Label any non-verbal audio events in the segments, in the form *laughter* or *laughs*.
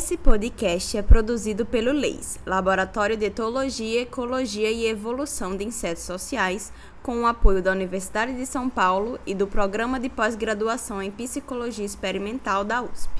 Esse podcast é produzido pelo LEIS, Laboratório de Etologia, Ecologia e Evolução de Insetos Sociais, com o apoio da Universidade de São Paulo e do Programa de Pós-Graduação em Psicologia Experimental da USP.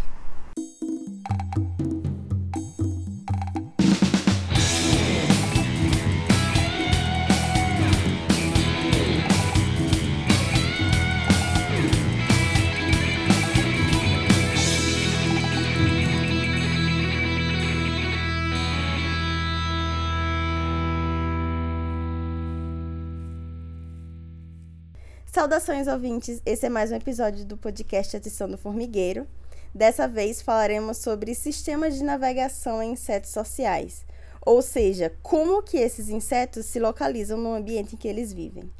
Saudações ouvintes, esse é mais um episódio do podcast Atenção do Formigueiro. Dessa vez falaremos sobre sistemas de navegação em insetos sociais, ou seja, como que esses insetos se localizam no ambiente em que eles vivem.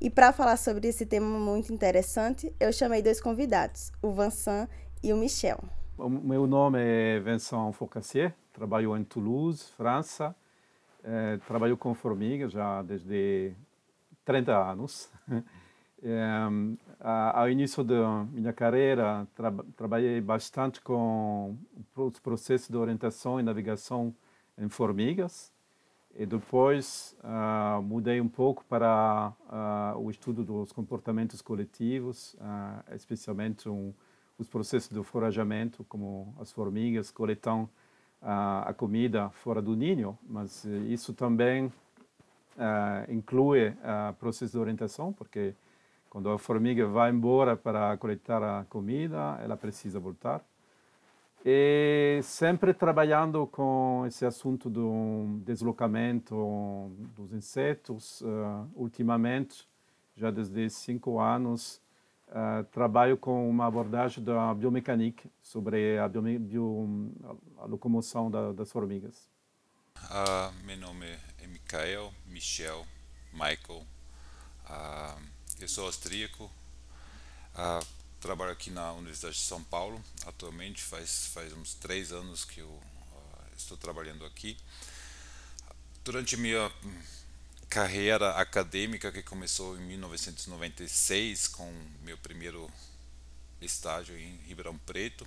E para falar sobre esse tema muito interessante, eu chamei dois convidados, o Vincent e o Michel. O meu nome é Vincent Focassier, trabalho em Toulouse, França. É, trabalho com formigas já desde 30 anos. *laughs* É, ao início da minha carreira, tra trabalhei bastante com os processos de orientação e navegação em formigas. E depois uh, mudei um pouco para uh, o estudo dos comportamentos coletivos, uh, especialmente um, os processos de forajamento, como as formigas coletam a comida fora do ninho, mas isso também inclui o processo de orientação, porque quando a formiga vai embora para coletar a comida, ela precisa voltar. E sempre trabalhando com esse assunto do deslocamento dos insetos, uh, ultimamente, já desde cinco anos, uh, trabalho com uma abordagem da biomecânica sobre a, bio, bio, a locomoção da, das formigas. Uh, meu nome é Michael, Michel, Michael. Uh, eu sou austríaco, uh, trabalho aqui na Universidade de São Paulo atualmente, faz, faz uns três anos que eu uh, estou trabalhando aqui. Durante minha carreira acadêmica, que começou em 1996 com meu primeiro estágio em Ribeirão Preto,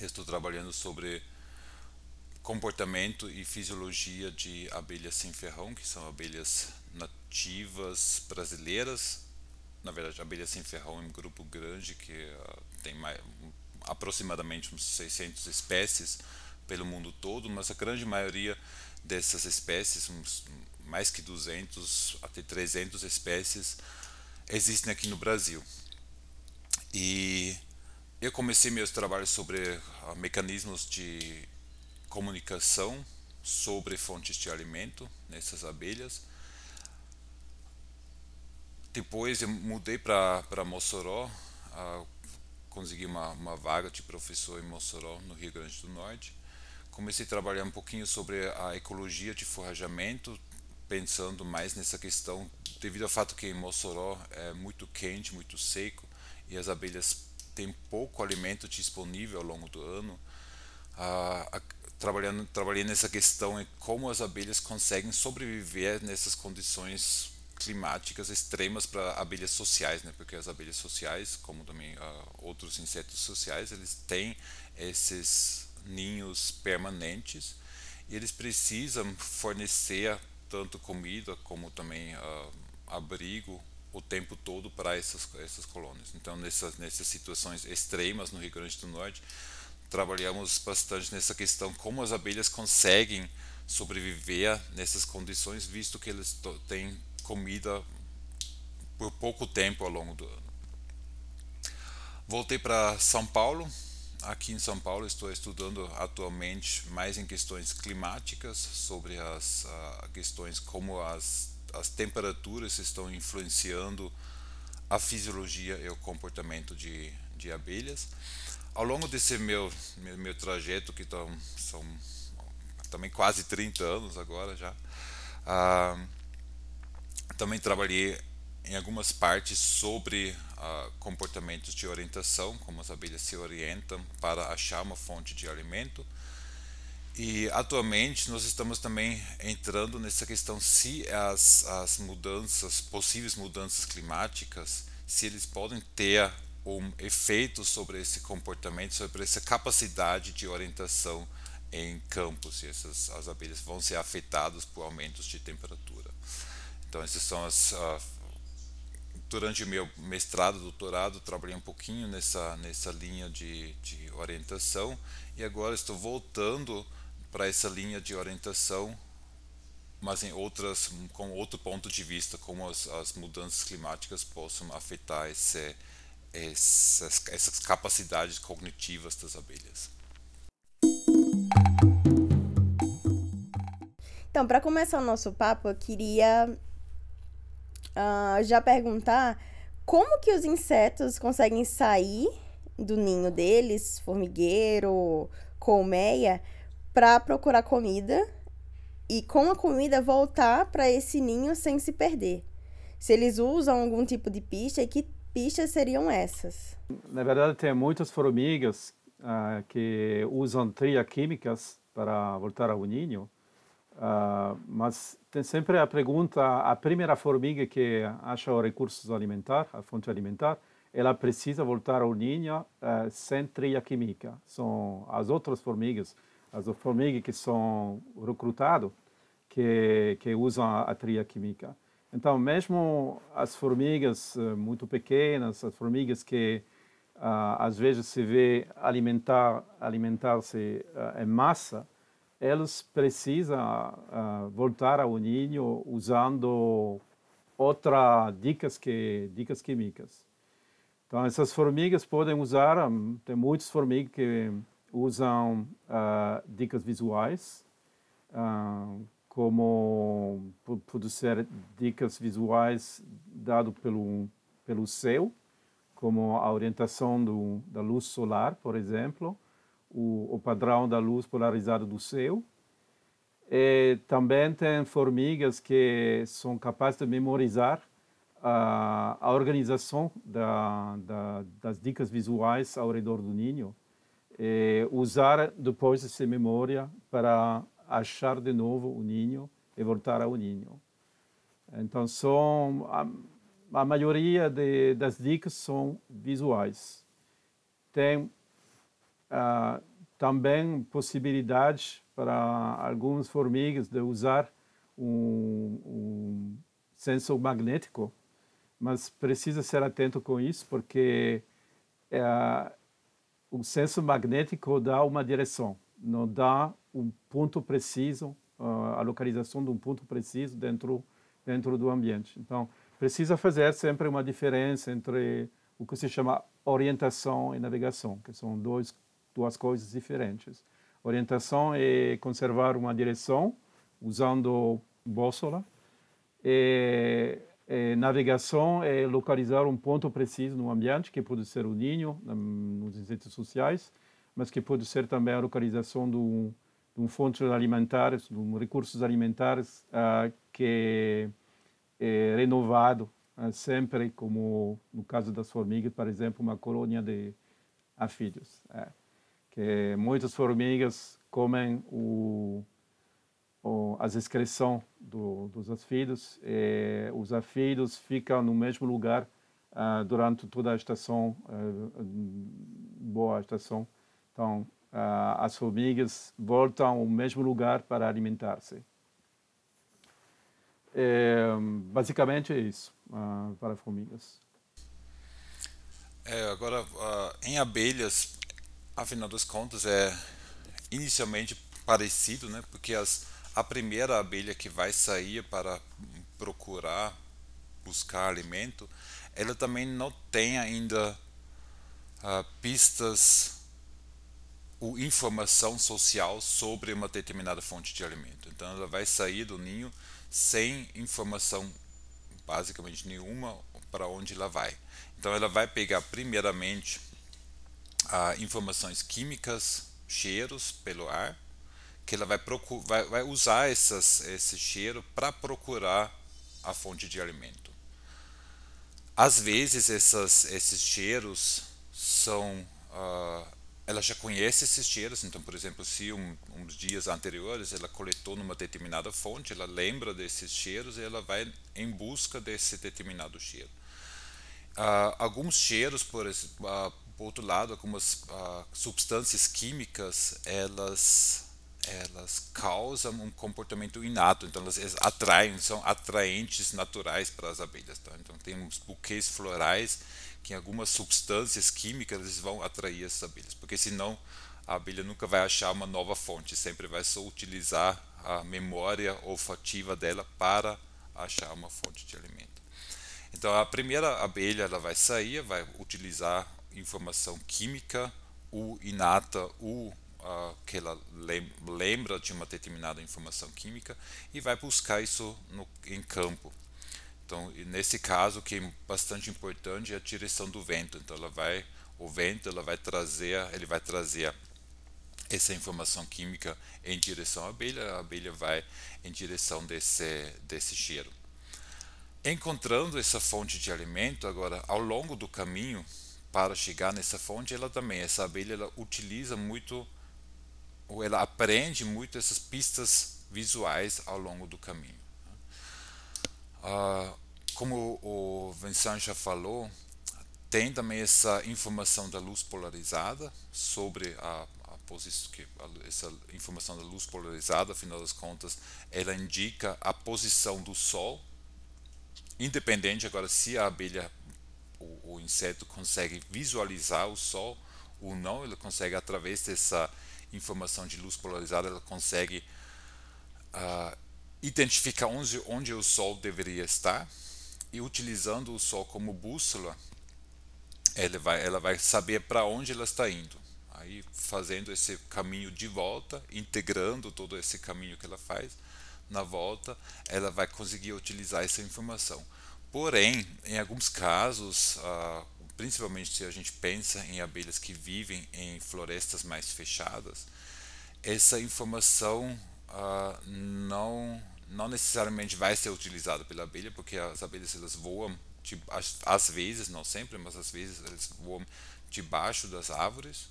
estou trabalhando sobre comportamento e fisiologia de abelhas sem ferrão, que são abelhas nativas brasileiras. Na verdade, abelhas sem ferrão é um grupo grande que uh, tem mais, aproximadamente uns 600 espécies pelo mundo todo, mas a grande maioria dessas espécies, uns, mais que 200 até 300 espécies, existem aqui no Brasil. E eu comecei meus trabalhos sobre uh, mecanismos de comunicação sobre fontes de alimento nessas abelhas. Depois eu mudei para Mossoró, uh, consegui uma, uma vaga de professor em Mossoró, no Rio Grande do Norte. Comecei a trabalhar um pouquinho sobre a ecologia de forrajamento, pensando mais nessa questão, devido ao fato que em Mossoró é muito quente, muito seco, e as abelhas têm pouco alimento disponível ao longo do ano. Trabalhando trabalhei nessa questão em como as abelhas conseguem sobreviver nessas condições climáticas extremas para abelhas sociais, né? Porque as abelhas sociais, como também uh, outros insetos sociais, eles têm esses ninhos permanentes e eles precisam fornecer tanto comida como também uh, abrigo o tempo todo para essas essas colônias. Então nessas nessas situações extremas no Rio Grande do Norte trabalhamos bastante nessa questão como as abelhas conseguem sobreviver nessas condições, visto que eles têm comida por pouco tempo ao longo do ano. Voltei para São Paulo. Aqui em São Paulo estou estudando atualmente mais em questões climáticas, sobre as uh, questões como as, as temperaturas estão influenciando a fisiologia e o comportamento de, de abelhas ao longo desse meu, meu, meu trajeto, que tão, são também quase 30 anos agora já, ah, também trabalhei em algumas partes sobre ah, comportamentos de orientação, como as abelhas se orientam para achar uma fonte de alimento. E atualmente nós estamos também entrando nessa questão se as, as mudanças, possíveis mudanças climáticas, se eles podem ter um efeito sobre esse comportamento, sobre essa capacidade de orientação em campos, e essas as abelhas vão ser afetadas por aumentos de temperatura. Então, essas são as. Uh, durante o meu mestrado, doutorado, trabalhei um pouquinho nessa, nessa linha de, de orientação e agora estou voltando para essa linha de orientação, mas em outras, com outro ponto de vista, como as, as mudanças climáticas possam afetar esse, essas, essas capacidades cognitivas das abelhas. Então, para começar o nosso papo, eu queria uh, já perguntar como que os insetos conseguem sair do ninho deles, formigueiro, colmeia, para procurar comida e com a comida voltar para esse ninho sem se perder. Se eles usam algum tipo de pista e que pistas seriam essas? Na verdade, tem muitas formigas uh, que usam trilhas químicas para voltar ao ninho. Uh, mas tem sempre a pergunta, a primeira formiga que acha o recursos alimentar, a fonte alimentar, ela precisa voltar ao ninho uh, sem trilha química. São as outras formigas, as formigas que são recrutadas, que, que usam a, trilha química. Então, mesmo as formigas uh, muito pequenas, as formigas que às vezes se vê alimentar alimentar-se em massa, eles precisam uh, voltar ao ninho usando outras dicas que dicas químicas. Então essas formigas podem usar, um, tem muitas formigas que usam uh, dicas visuais, uh, como pode ser dicas visuais dado pelo pelo céu, como a orientação do, da luz solar, por exemplo, o, o padrão da luz polarizada do céu. E também tem formigas que são capazes de memorizar a, a organização da, da, das dicas visuais ao redor do ninho e usar depois essa memória para achar de novo o ninho e voltar ao ninho. Então, são, a, a maioria de, das dicas são visuais. Tem uh, também possibilidade para algumas formigas de usar um, um sensor magnético, mas precisa ser atento com isso porque uh, o sensor magnético dá uma direção, não dá um ponto preciso, uh, a localização de um ponto preciso dentro dentro do ambiente. Então precisa fazer sempre uma diferença entre o que se chama orientação e navegação, que são dois, duas coisas diferentes. Orientação é conservar uma direção usando bússola. E, e navegação é localizar um ponto preciso no ambiente, que pode ser o ninho, nos insetos sociais, mas que pode ser também a localização de um, de um fonte alimentares, de um recursos alimentares uh, que é renovado uh, sempre, como no caso das formigas, por exemplo, uma colônia de afídeos. É que muitas formigas comem o, o, as excreções do, dos afídeos e os afídeos ficam no mesmo lugar uh, durante toda a estação, uh, boa estação. Então, uh, as formigas voltam ao mesmo lugar para alimentar-se. É, basicamente é isso para formigas. É, agora, em abelhas, afinal das contas é inicialmente parecido, né? Porque as, a primeira abelha que vai sair para procurar buscar alimento, ela também não tem ainda uh, pistas ou informação social sobre uma determinada fonte de alimento. Então ela vai sair do ninho sem informação basicamente nenhuma para onde ela vai. Então ela vai pegar primeiramente ah, informações químicas, cheiros pelo ar, que ela vai, vai, vai usar essas, esse cheiro para procurar a fonte de alimento. Às vezes essas, esses cheiros são uh, ela já conhece esses cheiros, então, por exemplo, se um, uns dias anteriores ela coletou numa determinada fonte, ela lembra desses cheiros e ela vai em busca desse determinado cheiro. Uh, alguns cheiros, por, uh, por outro lado, algumas uh, substâncias químicas, elas elas causam um comportamento inato, então elas atraem, são atraentes naturais para as abelhas. Tá? Então tem uns buquês florais que algumas substâncias químicas eles vão atrair essas abelhas, porque senão a abelha nunca vai achar uma nova fonte, sempre vai só utilizar a memória olfativa dela para achar uma fonte de alimento. Então a primeira abelha ela vai sair, vai utilizar informação química, o inata, o uh, que ela lembra de uma determinada informação química e vai buscar isso no, em campo. Então, nesse caso, o que é bastante importante é a direção do vento. Então, ela vai, o vento, ela vai trazer, ele vai trazer essa informação química em direção à abelha, a abelha vai em direção desse, desse cheiro. Encontrando essa fonte de alimento, agora, ao longo do caminho, para chegar nessa fonte, ela também, essa abelha, ela utiliza muito, ou ela aprende muito essas pistas visuais ao longo do caminho. Uh, como o Vincent já falou, tem também essa informação da luz polarizada sobre a, a posição, essa informação da luz polarizada, afinal das contas, ela indica a posição do Sol, independente agora se a abelha o, inseto consegue visualizar o Sol ou não, ele consegue, através dessa informação de luz polarizada, ele consegue uh, identificar onde, onde o Sol deveria estar e utilizando o Sol como bússola, ela vai, ela vai saber para onde ela está indo. Aí, fazendo esse caminho de volta, integrando todo esse caminho que ela faz, na volta, ela vai conseguir utilizar essa informação. Porém, em alguns casos, uh, principalmente se a gente pensa em abelhas que vivem em florestas mais fechadas, essa informação uh, não não necessariamente vai ser utilizada pela abelha, porque as abelhas elas voam, às vezes, não sempre, mas às vezes eles voam debaixo das árvores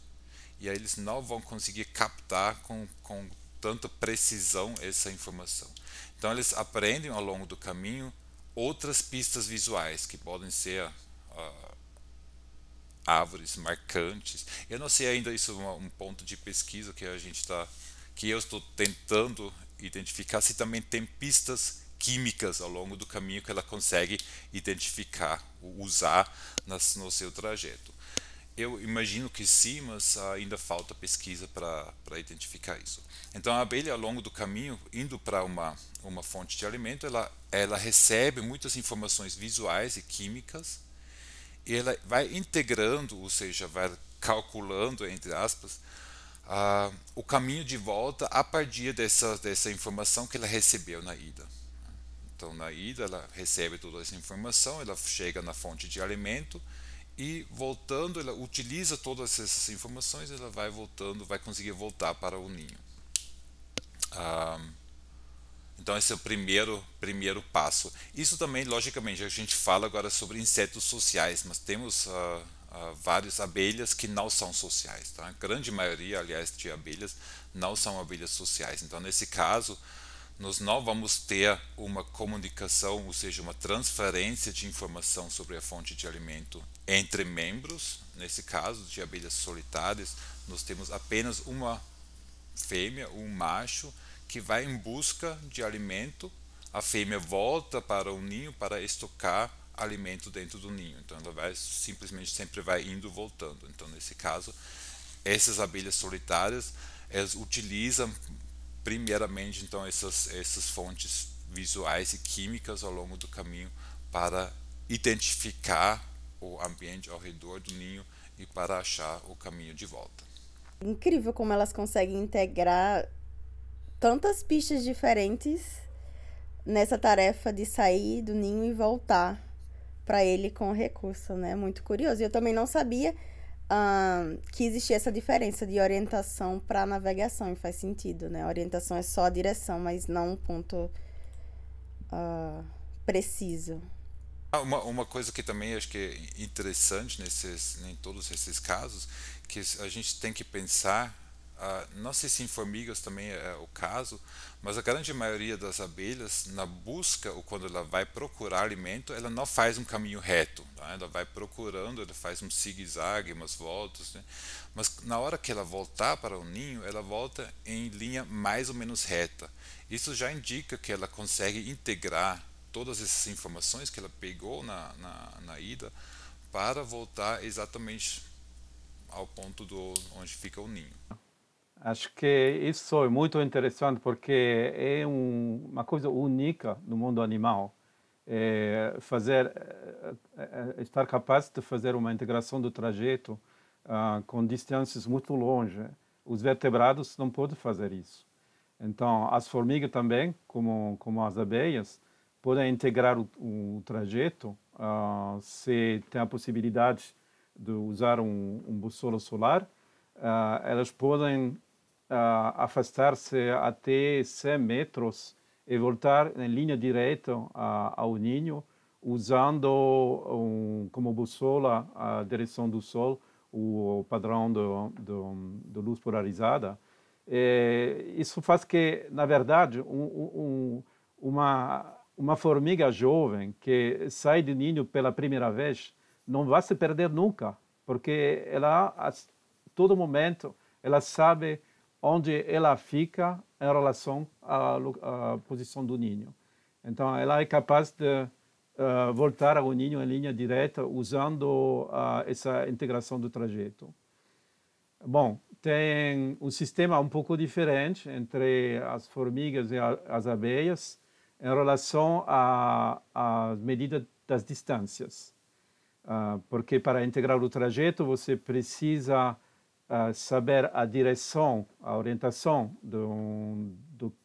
e aí eles não vão conseguir captar com, com tanta precisão essa informação. Então eles aprendem ao longo do caminho outras pistas visuais que podem ser uh, árvores marcantes. Eu não sei ainda isso é um ponto de pesquisa que a gente está, que eu estou tentando identificar se também tem pistas químicas ao longo do caminho que ela consegue identificar, usar nas, no seu trajeto. Eu imagino que sim, mas ainda falta pesquisa para identificar isso. Então a abelha ao longo do caminho, indo para uma, uma fonte de alimento, ela, ela recebe muitas informações visuais e químicas, e ela vai integrando, ou seja, vai calculando, entre aspas, o caminho de volta a partir dessa, dessa informação que ela recebeu na ida. Então, na ida, ela recebe toda essa informação, ela chega na fonte de alimento, e voltando, ela utiliza todas essas informações, ela vai voltando, vai conseguir voltar para o ninho. Ah, então esse é o primeiro primeiro passo. Isso também, logicamente, a gente fala agora sobre insetos sociais, mas temos uh, uh, várias abelhas que não são sociais. Tá? A grande maioria, aliás, de abelhas não são abelhas sociais. Então, nesse caso, nós não vamos ter uma comunicação, ou seja, uma transferência de informação sobre a fonte de alimento entre membros. Nesse caso, de abelhas solitárias, nós temos apenas uma fêmea, um macho, que vai em busca de alimento. A fêmea volta para o ninho para estocar alimento dentro do ninho. Então, ela vai simplesmente sempre vai indo voltando. Então, nesse caso, essas abelhas solitárias, elas utilizam primeiramente então essas essas fontes visuais e químicas ao longo do caminho para identificar o ambiente ao redor do ninho e para achar o caminho de volta. Incrível como elas conseguem integrar tantas pistas diferentes nessa tarefa de sair do ninho e voltar para ele com o recurso, né? Muito curioso. Eu também não sabia que existia essa diferença de orientação para navegação e faz sentido, né? A orientação é só a direção, mas não um ponto uh, preciso. Ah, uma, uma coisa que também acho que é interessante nesses, em todos esses casos, que a gente tem que pensar uh, não sei se em formigas também é o caso, mas a grande maioria das abelhas, na busca ou quando ela vai procurar alimento, ela não faz um caminho reto. Tá? Ela vai procurando, ela faz um zigue-zague, umas voltas. Né? Mas na hora que ela voltar para o ninho, ela volta em linha mais ou menos reta. Isso já indica que ela consegue integrar todas essas informações que ela pegou na, na, na ida para voltar exatamente ao ponto do onde fica o ninho. Acho que isso é muito interessante porque é um, uma coisa única no mundo animal. É fazer, é, é, estar capaz de fazer uma integração do trajeto uh, com distâncias muito longe. Os vertebrados não podem fazer isso. Então, as formigas também, como, como as abelhas, podem integrar o, o trajeto uh, se tem a possibilidade de usar um, um bússola solar, uh, elas podem afastar-se até 100 metros e voltar em linha direta ao ninho, usando um, como bússola a direção do sol, o padrão de luz polarizada. E isso faz que, na verdade, um, um, uma, uma formiga jovem que sai do ninho pela primeira vez não vai se perder nunca, porque ela, a todo momento, ela sabe onde ela fica em relação à, à posição do ninho. Então, ela é capaz de uh, voltar ao ninho em linha direta usando uh, essa integração do trajeto. Bom, tem um sistema um pouco diferente entre as formigas e a, as abelhas em relação à medida das distâncias. Uh, porque para integrar o trajeto você precisa uh, saber a direção, a orientação de,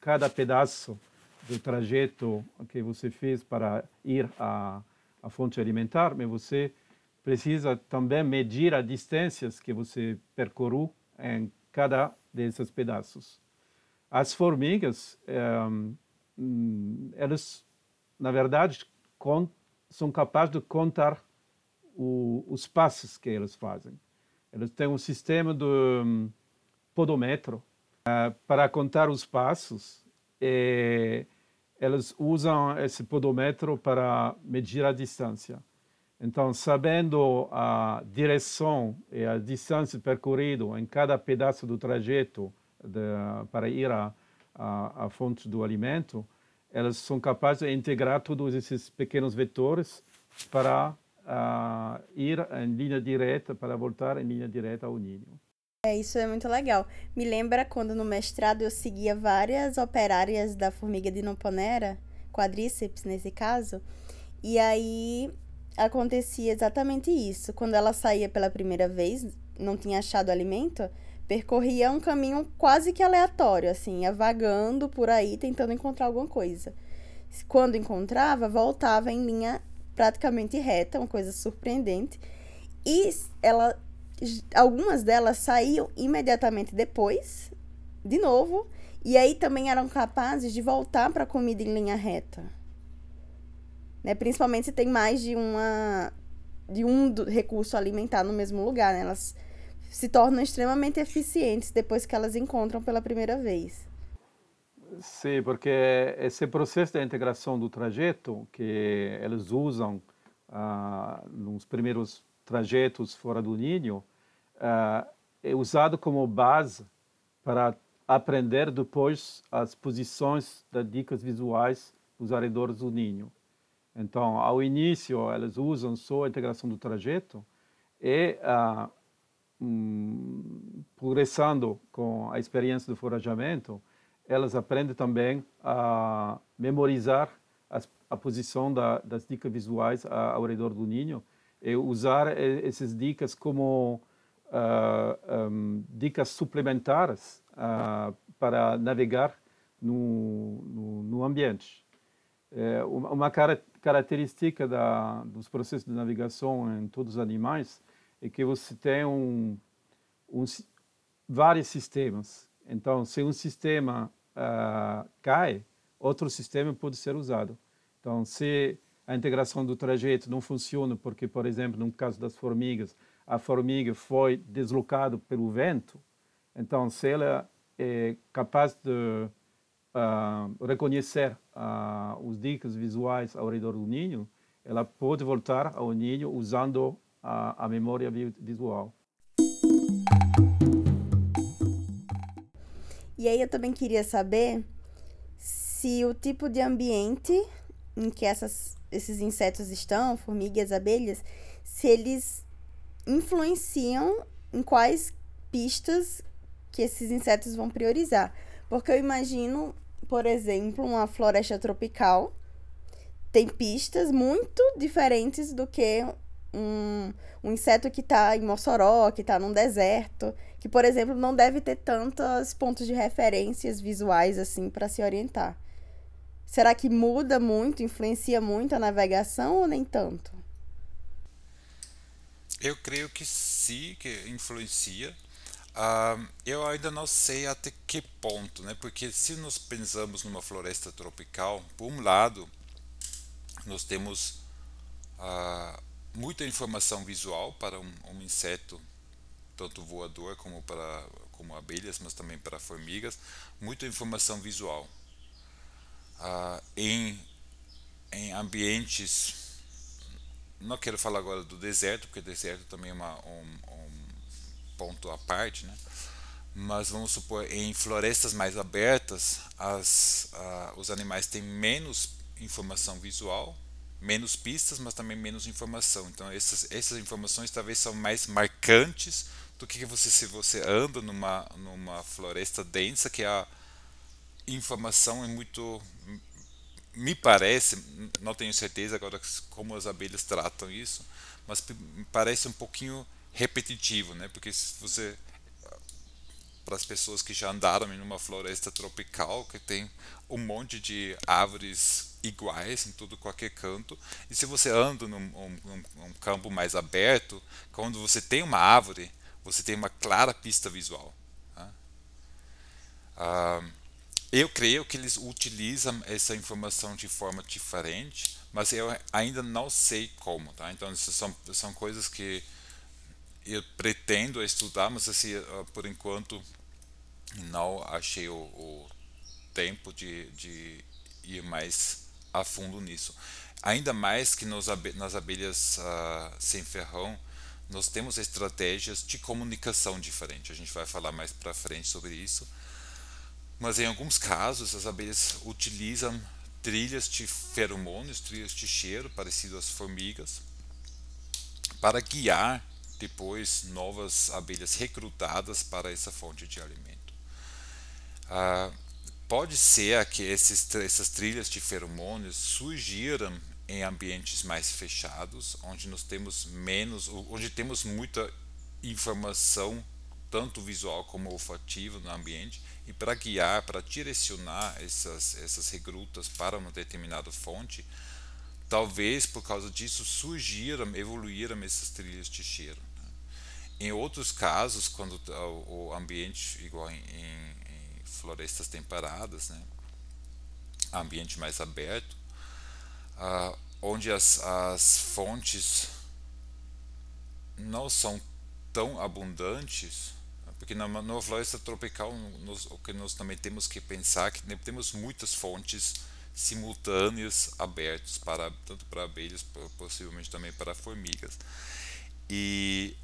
cada pedaço do trajeto que você fez para ir à, à fonte alimentar, mas você precisa também medir as distâncias que você percorreu em cada desses pedaços. As formigas, um, eh, elas, na verdade, são capazes de contar o, os passos que eles fazem. Eles têm um sistema de um, podômetro uh, para contar os passos. E eles usam esse podômetro para medir a distância. Então, sabendo a direção e a distância percorrida em cada pedaço do trajeto de, para ir à, à fonte do alimento, elas são capazes de integrar todos esses pequenos vetores para uh, ir em linha direta para voltar em linha direta ao ninho. É, isso é muito legal. Me lembra quando no mestrado eu seguia várias operárias da formiga de Noponera, quadríceps nesse caso, e aí acontecia exatamente isso. Quando ela saía pela primeira vez, não tinha achado alimento, percorria um caminho quase que aleatório, assim, ia vagando por aí tentando encontrar alguma coisa. Quando encontrava, voltava em linha praticamente reta, uma coisa surpreendente. E ela, algumas delas saíam imediatamente depois, de novo, e aí também eram capazes de voltar para a comida em linha reta. Né? Principalmente se tem mais de uma de um recurso alimentar no mesmo lugar, né? Elas se tornam extremamente eficientes depois que elas encontram pela primeira vez. Sim, porque esse processo de integração do trajeto que eles usam ah, nos primeiros trajetos fora do ninho ah, é usado como base para aprender depois as posições das dicas visuais dos arredores do ninho. Então, ao início, eles usam só a integração do trajeto e, ah, um, progressando com a experiência do forajamento, elas aprendem também a memorizar as, a posição da, das dicas visuais ao redor do ninho e usar essas dicas como uh, ah, um, dicas suplementares uh, para navegar no, no, no ambiente. É, uma cara, característica da, dos processos de navegação em todos os animais é que você tem um, um, vários sistemas. Então, se um sistema uh, cai, outro sistema pode ser usado. Então, se a integração do trajeto não funciona porque, por exemplo, no caso das formigas, a formiga foi deslocada pelo vento, Então, se ela é capaz de uh, reconhecer uh, os dicas visuais ao redor do ninho, ela pode voltar ao ninho usando a, a memória visual. E aí eu também queria saber se o tipo de ambiente em que essas, esses insetos estão, formigas, abelhas, se eles influenciam em quais pistas que esses insetos vão priorizar. Porque eu imagino, por exemplo, uma floresta tropical tem pistas muito diferentes do que um, um inseto que está em Mossoró, que está num deserto, que, por exemplo, não deve ter tantos pontos de referências visuais assim para se orientar. Será que muda muito, influencia muito a navegação ou nem tanto? Eu creio que sim, que influencia. Uh, eu ainda não sei até que ponto, né? Porque se nós pensamos numa floresta tropical, por um lado, nós temos uh, muita informação visual para um, um, inseto, tanto voador como para como abelhas, mas também para formigas, muita informação visual. Uh, em, em ambientes, não quero falar agora do deserto, porque deserto também é uma, um, um ponto à parte, né? mas vamos supor em florestas mais abertas as, uh, os animais têm menos informação visual menos pistas mas também menos informação então essas, essas informações talvez são mais marcantes do que você se você anda numa numa floresta densa que a informação é muito me parece não tenho certeza agora como as abelhas tratam isso mas parece um pouquinho repetitivo, né? Porque se você para as pessoas que já andaram em uma floresta tropical que tem um monte de árvores iguais em todo qualquer canto e se você anda num, num, num campo mais aberto quando você tem uma árvore você tem uma clara pista visual tá? ah, eu creio que eles utilizam essa informação de forma diferente mas eu ainda não sei como tá então são, são coisas que eu pretendo estudar, mas assim, ah, por enquanto não achei o, o tempo de, de, ir mais a fundo nisso. Ainda mais que nos, nas abelhas uh, sem ferrão, nós temos estratégias de comunicação diferentes. A gente vai falar mais para frente sobre isso. Mas em alguns casos, as abelhas utilizam trilhas de feromônios, trilhas de cheiro, parecido às formigas, para guiar depois novas abelhas recrutadas para essa fonte de alimento. Ah, pode ser que esses, essas trilhas de feromônios surgiram em ambientes mais fechados, onde nós temos menos, onde temos muita informação, tanto visual como olfativa no ambiente, e para guiar, para direcionar essas, essas recrutas para uma determinada fonte, talvez por causa disso surgiram, evoluíram essas trilhas de cheiro. Em outros casos, quando o ambiente, igual em, em, em florestas temperadas, né, ambiente mais aberto, uh, onde as, as fontes não são tão abundantes, porque na, na floresta tropical nós, o que nós também temos que pensar que temos muitas fontes simultâneas abertas para tanto para abelhas possivelmente também para formigas e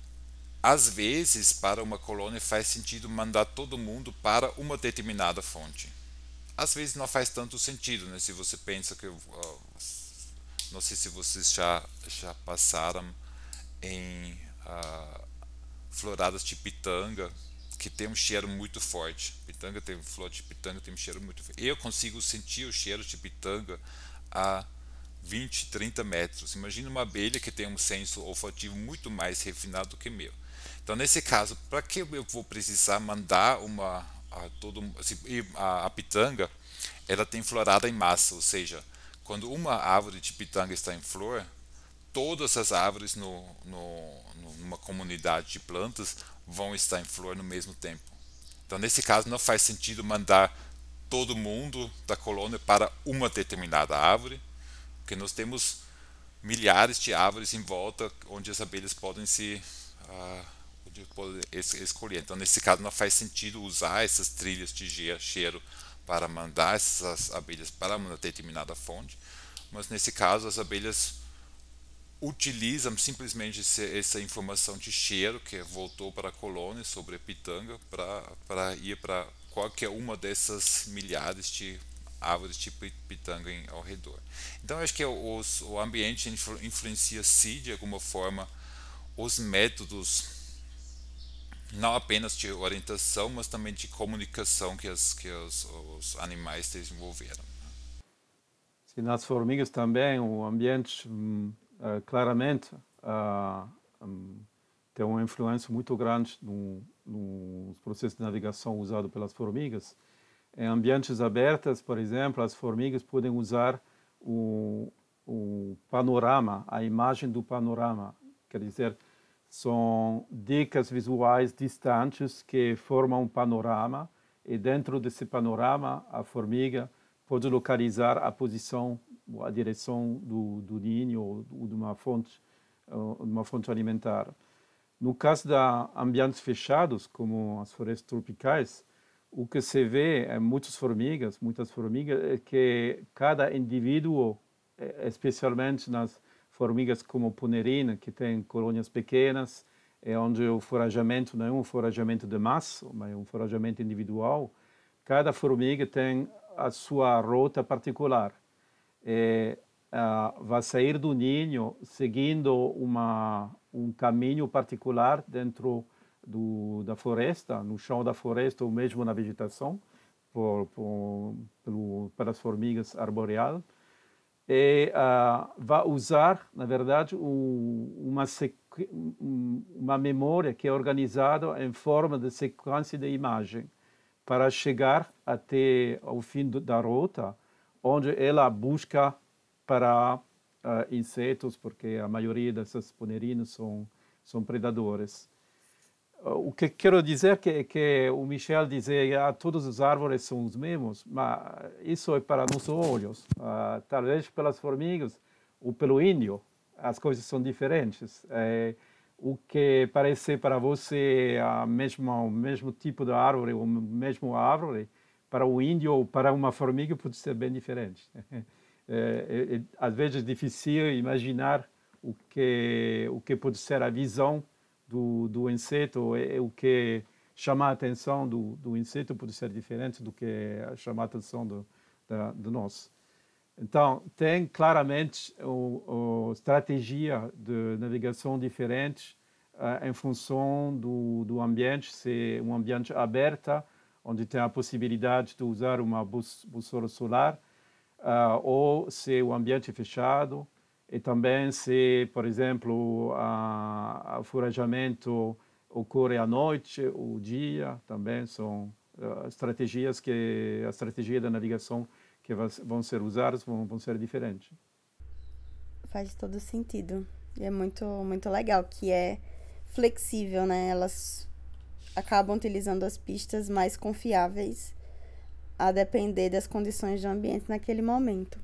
às vezes, para uma colônia faz sentido mandar todo mundo para uma determinada fonte. Às vezes não faz tanto sentido, né? Se você pensa que uh, não sei se vocês já já passaram em uh, floradas de pitanga que tem um cheiro muito forte. Pitanga tem flor de pitanga tem um cheiro muito forte. Eu consigo sentir o cheiro de pitanga a 20, 30 metros. Imagina uma abelha que tem um senso olfativo muito mais refinado do que meu. Então, nesse caso, para que eu vou precisar mandar uma a todo a, a pitanga, ela tem florada em massa, ou seja, quando uma árvore de pitanga está em flor, todas as árvores no, no, numa comunidade de plantas vão estar em flor no mesmo tempo. Então, nesse caso, não faz sentido mandar todo mundo da colônia para uma determinada árvore, porque nós temos milhares de árvores em volta onde as abelhas podem se uh, onde pode escolher. Então, nesse caso, não faz sentido usar essas trilhas de cheiro para mandar essas abelhas para uma determinada fonte, mas nesse caso as abelhas utilizam simplesmente essa informação de cheiro que voltou para a colônia sobre a pitanga para ir para qualquer uma dessas milhares de árvores de pitanga ao redor. Então acho que os, o ambiente influencia sim de alguma forma os métodos não apenas de orientação, mas também de comunicação que, as, que os, os animais desenvolveram. Sim, nas formigas também o ambiente hum, uh, claramente uh, um, tem uma influência muito grande no, no processo de navegação usado pelas formigas. Em ambientes abertos, por exemplo, as formigas podem usar o, o panorama, a imagem do panorama, quer dizer, são dicas visuais distantes que formam um panorama e dentro desse panorama a formiga pode localizar a posição, a direção do, do ninho ou de uma fonte, uma fonte alimentar. No caso de ambientes fechados, como as florestas tropicais, o que se vê em muitas formigas, muitas formigas, é que cada indivíduo, eh, especialmente nas formigas como punerina, que tem colônias pequenas, é onde o forajamento não é um forajamento de massa, mas é um forajamento individual. Cada formiga tem a sua rota particular. É, uh, vai sair do ninho seguindo uma, um caminho particular dentro do, da floresta, no chão da floresta ou mesmo na vegetação, por, por, pelo, pelas formigas arboreais uh, vai usar, na verdade, um, uma, uma memória que é organizada em forma de sequência de imagem para chegar até o fim da rota, onde ela busca para uh, insetos, porque a maioria dessas ponerinas são, são predadores o que quero dizer que que o Michel dizia ah, todos os árvores são os mesmos, mas isso é para nossos olhos. Uh, talvez pelas formigas ou pelo índio as coisas são diferentes. É, o que parece para você a mesma, o mesmo tipo de árvore, o mesmo árvore, para o índio ou para uma formiga pode ser bem diferente. *laughs* É, é, é, às vezes é difícil imaginar o que o que pode ser a visão do, do inseto é, é o que chama a atenção do, do inseto pode ser diferente do que chama a atenção do, da, do nosso. Então, tem claramente uma estratégia de navegação diferente uh, em função do, do ambiente, se é um ambiente aberto, onde tem a possibilidade de usar uma bússola solar, uh, ou se um ambiente fechado, e também se, por exemplo, o forajamento ocorre à noite ou dia, também são uh, estratégias que a estratégia da navegação que vão ser usadas vão, vão ser diferentes. Faz todo sentido. E é muito muito legal que é flexível, né? Elas acabam utilizando as pistas mais confiáveis a depender das condições do ambiente naquele momento.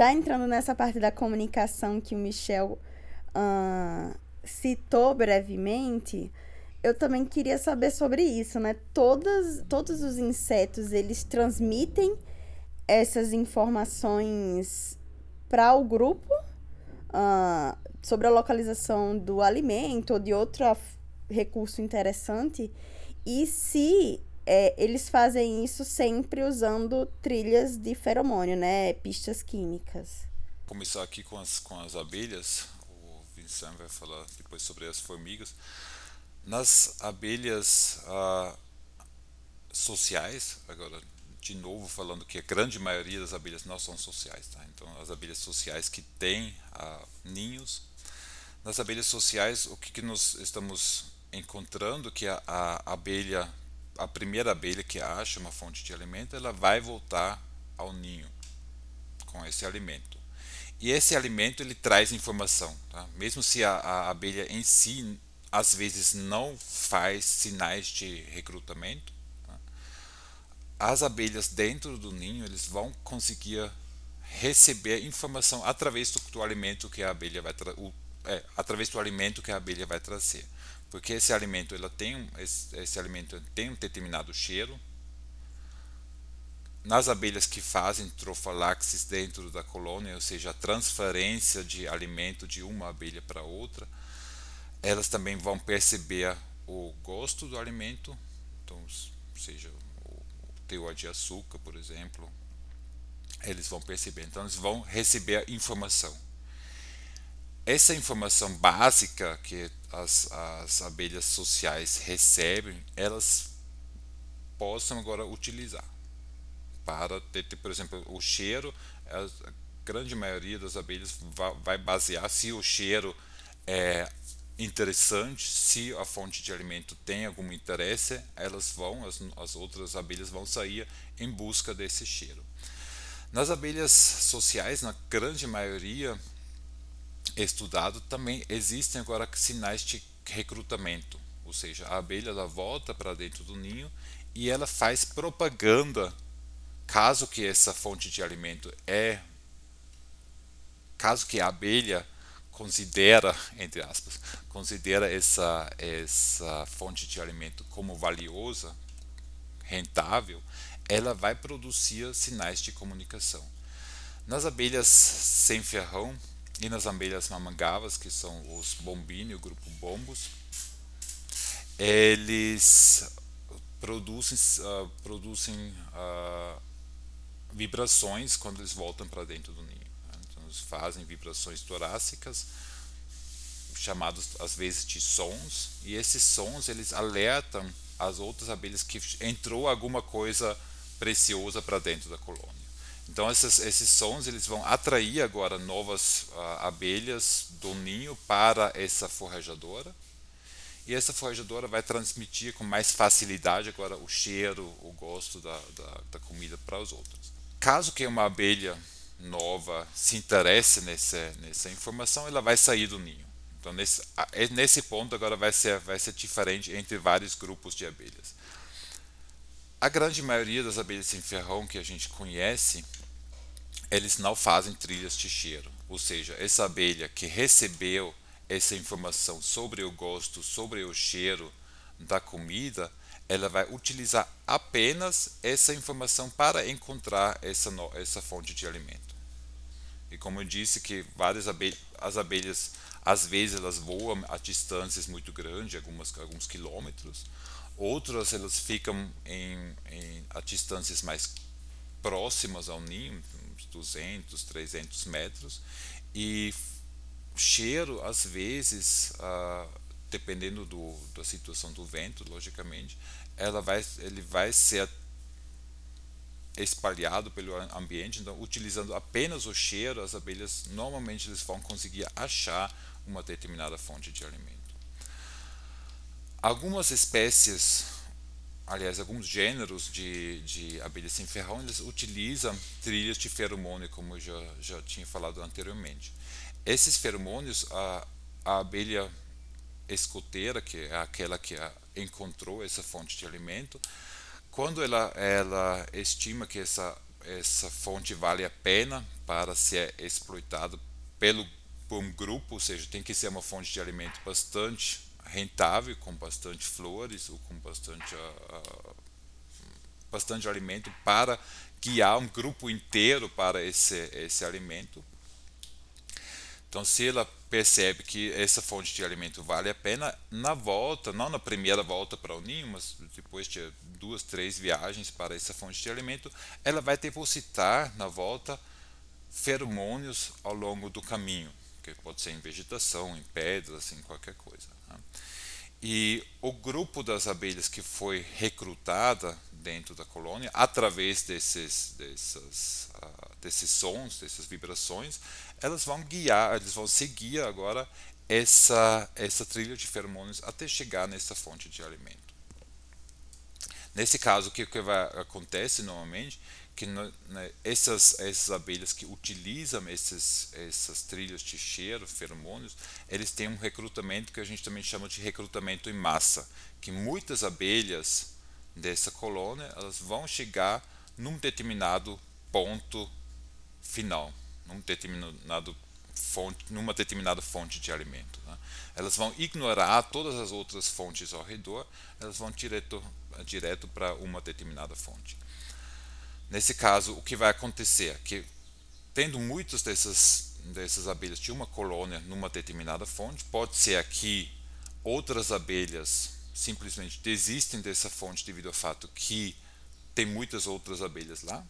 Já entrando nessa parte da comunicação que o Michel uh, citou brevemente, eu também queria saber sobre isso, né? Todas, todos os insetos, eles transmitem essas informações para o grupo uh, sobre a localização do alimento ou de outro recurso interessante. E se é, eles fazem isso sempre usando trilhas de feromônio, né? Pistas químicas. Começar aqui com as, com as abelhas. O Vincent vai falar depois sobre as formigas. Nas abelhas ah, sociais, agora de novo falando que a grande maioria das abelhas não são sociais, tá? Então as abelhas sociais que têm ah, ninhos, nas abelhas sociais o que, que nós estamos encontrando que a, a abelha a primeira abelha que acha uma fonte de alimento, ela vai voltar ao ninho com esse alimento. E esse alimento ele traz informação, tá? mesmo se a, a abelha em si às vezes não faz sinais de recrutamento, tá? as abelhas dentro do ninho eles vão conseguir receber informação através do, do alimento que a abelha vai é, através do alimento que a abelha vai trazer. Porque esse alimento, ela tem, esse, esse alimento tem um determinado cheiro. Nas abelhas que fazem trofalaxis dentro da colônia, ou seja, a transferência de alimento de uma abelha para outra, elas também vão perceber o gosto do alimento, então, seja o teor de açúcar, por exemplo, eles vão perceber. Então, eles vão receber informação. Essa informação básica que as, as abelhas sociais recebem, elas possam agora utilizar para ter, por exemplo, o cheiro. A grande maioria das abelhas vai basear se o cheiro é interessante, se a fonte de alimento tem algum interesse, elas vão, as, as outras abelhas vão sair em busca desse cheiro. Nas abelhas sociais, na grande maioria estudado, também existem agora sinais de recrutamento, ou seja, a abelha ela volta para dentro do ninho e ela faz propaganda caso que essa fonte de alimento é caso que a abelha considera entre aspas considera essa essa fonte de alimento como valiosa rentável ela vai produzir sinais de comunicação. Nas abelhas sem ferrão e nas abelhas mamangavas, que são os bombini, o grupo bombos, eles produzem, uh, produzem uh, vibrações quando eles voltam para dentro do ninho. Né? Então, eles fazem vibrações torácicas, chamados às vezes de sons, e esses sons eles alertam as outras abelhas que entrou alguma coisa preciosa para dentro da colônia. Então esses, esses sons eles vão atrair agora novas uh, abelhas do ninho para essa forrajadora e essa forrajadora vai transmitir com mais facilidade agora o cheiro, o gosto da, da, da comida para os outros. Caso que uma abelha nova se interesse nessa, nessa informação, ela vai sair do ninho. Então nesse, nesse ponto agora vai ser, vai ser diferente entre vários grupos de abelhas. A grande maioria das abelhas sem ferrão que a gente conhece, eles não fazem trilhas de cheiro. Ou seja, essa abelha que recebeu essa informação sobre o gosto, sobre o cheiro da comida, ela vai utilizar apenas essa informação para encontrar essa, essa fonte de alimento. E como eu disse que várias abelhas, as abelhas às vezes elas voam a distâncias muito grandes, algumas, alguns quilômetros, Outras elas ficam em, em a distâncias mais próximas ao ninho, uns 200, 300 metros, e cheiro às vezes, ah, dependendo do, da situação do vento, logicamente, ela vai, ele vai ser espalhado pelo ambiente, então utilizando apenas o cheiro, as abelhas normalmente eles vão conseguir achar uma determinada fonte de alimento. Algumas espécies, aliás, alguns gêneros de, de abelhas sem ferrão, eles utilizam trilhas de feromônio, como eu já, já tinha falado anteriormente. Esses feromônios, a, a abelha escoteira, que é aquela que encontrou essa fonte de alimento, quando ela, ela estima que essa, essa fonte vale a pena para ser exploitado pelo, por um grupo, ou seja, tem que ser uma fonte de alimento bastante rentável, com bastante flores ou com bastante, uh, bastante alimento para guiar um grupo inteiro para esse, esse alimento. Então, se ela percebe que essa fonte de alimento vale a pena, na volta, não na primeira volta para o ninho, mas depois de duas, três viagens para essa fonte de alimento, ela vai depositar na volta feromônios ao longo do caminho, que pode ser em vegetação, em pedras, em qualquer coisa. E o grupo das abelhas que foi recrutada dentro da colônia, através desses, desses, uh, desses sons, dessas vibrações, elas vão guiar, eles vão seguir agora essa, essa trilha de feromônios até chegar nessa fonte de alimento. Nesse caso, o que, que vai, acontece normalmente que né, essas, essas abelhas que utilizam esses, essas trilhas de cheiro, feromônios, eles têm um recrutamento que a gente também chama de recrutamento em massa, que muitas abelhas dessa colônia elas vão chegar num determinado ponto final, num determinado fonte, numa determinada fonte de alimento. Né? Elas vão ignorar todas as outras fontes ao redor, elas vão direto, direto para uma determinada fonte. Nesse caso, o que vai acontecer? Que tendo muitas dessas, dessas abelhas de uma colônia numa determinada fonte, pode ser que outras abelhas simplesmente desistem dessa fonte devido ao fato que tem muitas outras abelhas lá.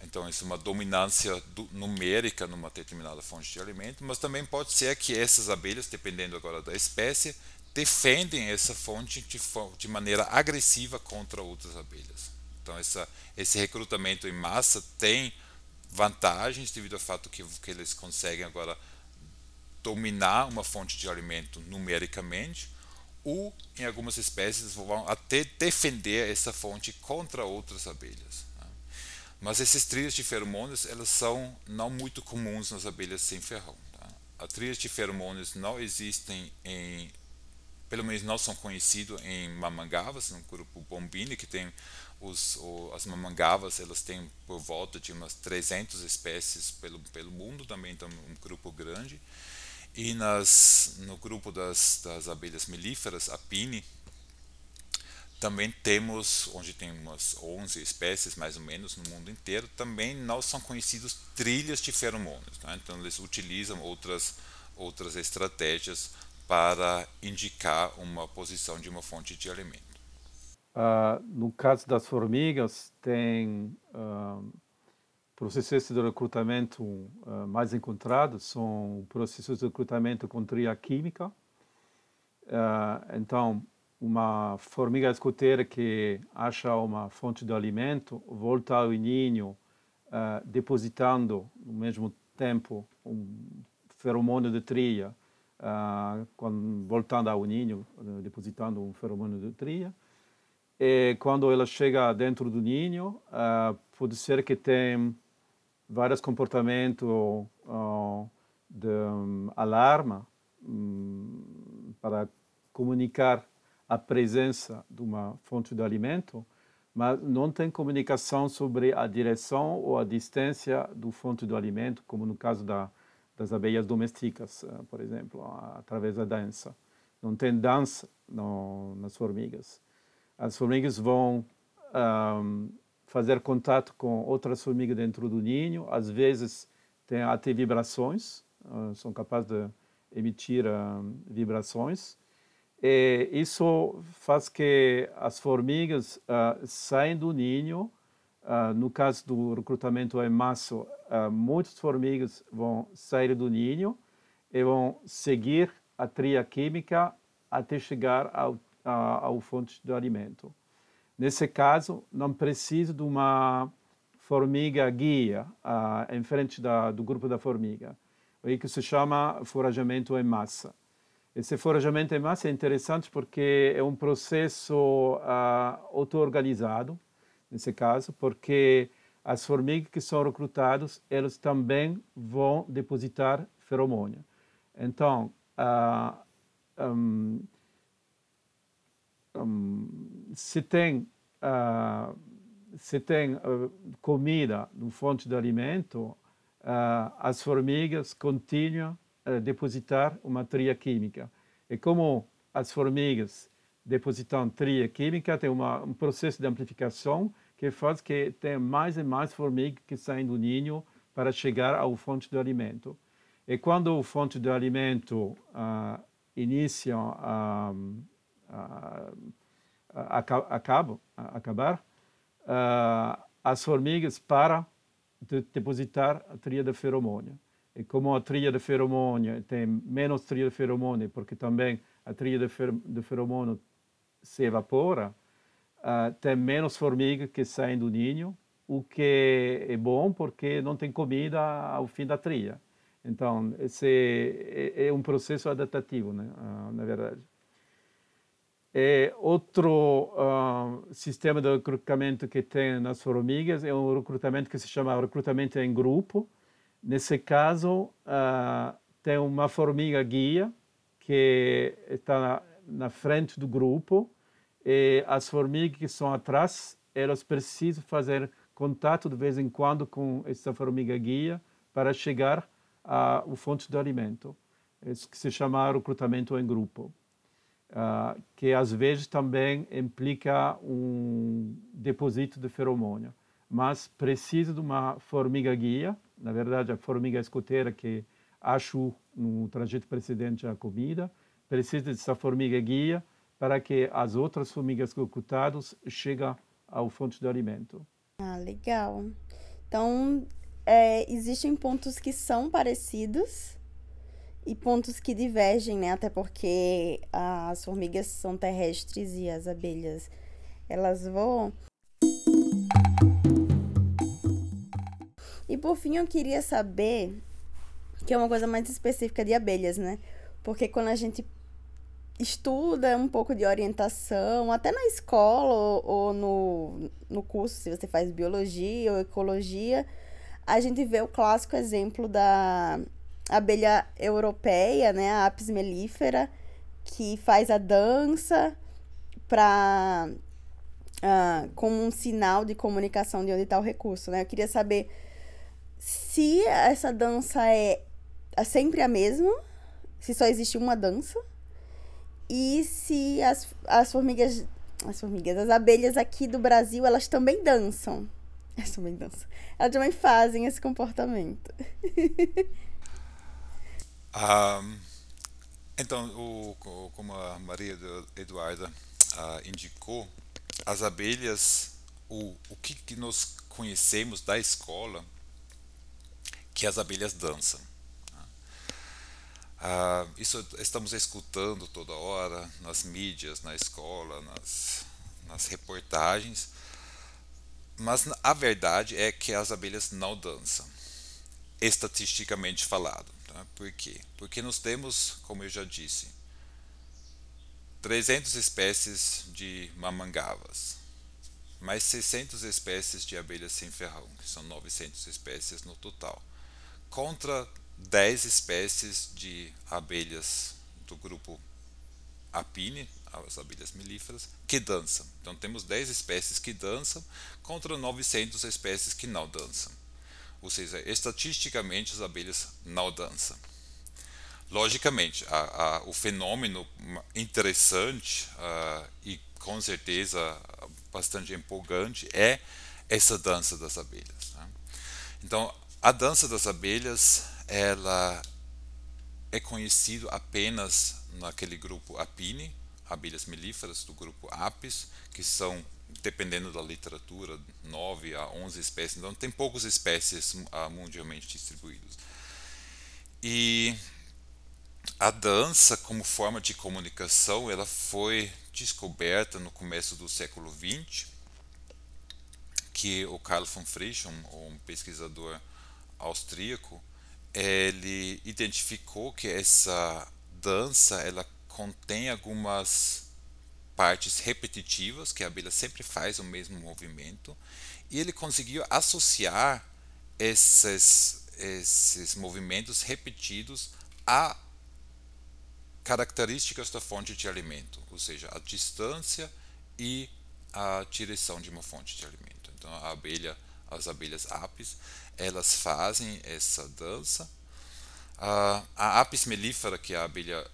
Então, isso é uma dominância do, numérica numa determinada fonte de alimento, mas também pode ser que essas abelhas, dependendo agora da espécie, defendem essa fonte de, de maneira agressiva contra outras abelhas. Então, essa, esse recrutamento em massa tem vantagens devido ao fato que, que eles conseguem agora dominar uma fonte de alimento numericamente, ou em algumas espécies vão até defender essa fonte contra outras abelhas. Né? Mas esses trios de feromônios elas são não muito comuns nas abelhas sem ferrão. Tá? As trios de feromônios não existem em, pelo menos não são conhecidos em mamangavas, no grupo Bombini, que tem os, as mamangavas elas têm por volta de umas 300 espécies pelo, pelo mundo, também então um grupo grande. E nas, no grupo das, das abelhas melíferas, a Pine, também temos, onde tem umas 11 espécies mais ou menos no mundo inteiro, também não são conhecidos trilhas de feromônios. Tá? Então eles utilizam outras, outras estratégias para indicar uma posição de uma fonte de alimento. Uh, no caso das formigas, tem uh, processos de recrutamento uh, mais encontrados, são processos de recrutamento com tria química. então, uma formiga escoteira que acha uma fonte de alimento volta ao ninho depositando no mesmo tempo um feromônio de tria, quando, voltando ao ninho, depositando um feromônio de tria e quando ela chega dentro do ninho, uh, pode ser que tem vários comportamentos uh, de um, alarma um, para comunicar a presença de uma fonte de alimento, mas não tem comunicação sobre a direção ou a distância do fonte do alimento, como no caso da, das abelhas domésticas, uh, por exemplo, através da dança. Não tem dança no, nas formigas as formigas vão um, fazer contato com outras formigas dentro do ninho, às vezes tem até vibrações, uh, são capazes de emitir uh, vibrações. E isso faz que as formigas uh, saem do ninho. Uh, no caso do recrutamento em massa, uh, muitas formigas vão sair do ninho e vão seguir a tria química até chegar ao ao fonte do alimento. Nesse caso, não preciso de uma formiga guia uh, em frente da, do grupo da formiga, o que se chama forajamento em massa. Esse forajamento em massa é interessante porque é um processo uh, auto-organizado, nesse caso, porque as formigas que são recrutadas, elas também vão depositar feromônio. Então, uh, um, se tem, uh, se tem uh, comida fonte de alimento, uh, as formigas continuam a depositar uma tria química. E como as formigas depositam tria química, tem uma, um processo de amplificação que faz que tenha mais e mais formigas que saem do ninho para chegar ao fonte de alimento. E quando o fonte de alimento inicia a acabam, acabar, as formigas param de depositar a tria de feromônio. E como a tria de feromônio tem menos tria de feromônio, porque também a tria de, fer de feromônio se evapora, uh, tem menos formigas que saem do ninho, o que é bom porque não tem comida ao fim da tria. Então, esse é, é um processo adaptativo, né? Uh, na verdade. E outro uh, sistema de recrutamento que tem nas formigas. É um recrutamento que se chama recrutamento em grupo. Nesse caso, uh, tem uma formiga guia que está na, na, frente do grupo. E as formigas que estão atrás, elas precisam fazer contato de vez em quando com essa formiga guia para chegar o fonte de alimento, isso que se chama recrutamento em grupo, uh, que às vezes também implica um depósito de feromônio, mas precisa de uma formiga guia, na verdade a formiga escoteira que achou no trajeto precedente a comida, precisa dessa formiga guia para que as outras formigas recrutadas cheguem ao fonte de alimento. Ah, legal. Então, é, existem pontos que são parecidos e pontos que divergem, né? Até porque as formigas são terrestres e as abelhas elas voam. E por fim, eu queria saber que é uma coisa mais específica de abelhas, né? Porque quando a gente estuda um pouco de orientação, até na escola ou, ou no, no curso, se você faz biologia ou ecologia, a gente vê o clássico exemplo da abelha europeia, né, a Apis mellifera, que faz a dança para uh, ah, como um sinal de comunicação de onde está o recurso, né? Eu queria saber se essa dança é, é sempre a mesma, se só existe uma dança, e se as, as formigas, as formigas, as abelhas aqui do Brasil, elas também dançam. Elas também dançam. Elas também fazem esse comportamento. *laughs* então, o, como a Maria Eduarda uh, indicou, as abelhas, o, o que, que nós conhecemos da escola, que as abelhas dançam. Uh, isso estamos escutando toda hora nas mídias, na escola, nas, nas reportagens, mas a verdade é que as abelhas não dançam, estatisticamente falado. Tá? Por quê? Porque nós temos, como eu já disse, 300 espécies de mamangavas, mais 600 espécies de abelhas sem ferrão, que são 900 espécies no total, contra 10 espécies de abelhas do grupo Apine, as abelhas melíferas, que dançam. Então temos 10 espécies que dançam contra 900 espécies que não dançam. Ou seja, estatisticamente as abelhas não dançam. Logicamente, a, a, o fenômeno interessante uh, e com certeza bastante empolgante é essa dança das abelhas. Né? Então, a dança das abelhas ela é conhecido apenas naquele grupo Apine, abelhas melíferas do grupo Apis, que são, dependendo da literatura, 9 a 11 espécies, então tem poucas espécies uh, mundialmente distribuídas. E a dança como forma de comunicação, ela foi descoberta no começo do século XX, que o Karl von Frisch, um, um pesquisador austríaco, ele identificou que essa dança ela contém algumas partes repetitivas, que a abelha sempre faz o mesmo movimento, e ele conseguiu associar esses, esses movimentos repetidos a características da fonte de alimento, ou seja, a distância e a direção de uma fonte de alimento. Então, a abelha, as abelhas apis, elas fazem essa dança. a apis mellifera, que é a abelha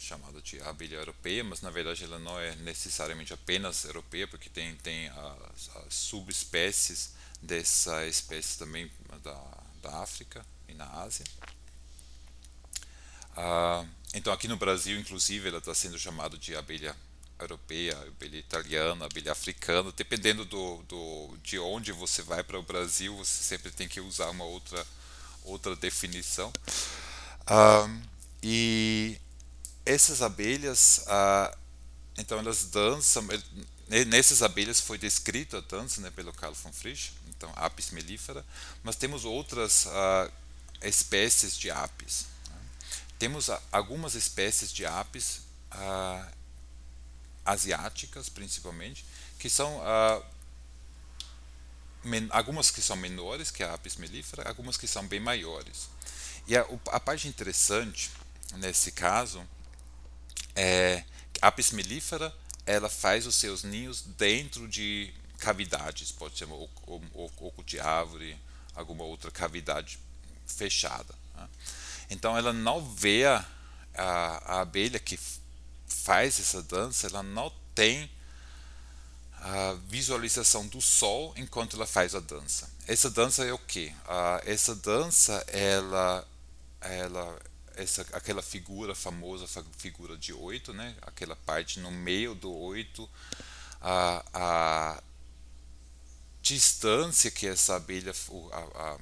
chamada de abelha europeia, mas na verdade ela não é necessariamente apenas europeia, porque tem, tem as, as subespécies dessa espécie também da, da África e na Ásia. Ah, então aqui no Brasil, inclusive, ela está sendo chamada de abelha europeia, abelha italiana, abelha africana, dependendo do, do, de onde você vai para o Brasil, você sempre tem que usar uma outra, outra definição. Ah, e essas abelhas, ah, então elas dançam, nessas abelhas foi descrita a dança né, pelo Carl von Frisch, então Apis mellifera, mas temos outras ah, espécies de apis. Né. Temos algumas espécies de apis ah, asiáticas, principalmente, que são algumas que são menores que a Apis mellifera, algumas que são bem maiores. E a, a parte interessante nesse caso é, apis mellifera ela faz os seus ninhos dentro de cavidades, pode ser oco de árvore, alguma outra cavidade fechada. Né? Então ela não vê a, a, abelha que faz essa dança, ela não tem a visualização do sol enquanto ela faz a dança. Essa dança é o que? Uh, essa dança, ela, ela, essa, aquela figura famosa, figura de oito, né? Aquela parte no meio do oito, a, a distância que essa abelha, o, a, a,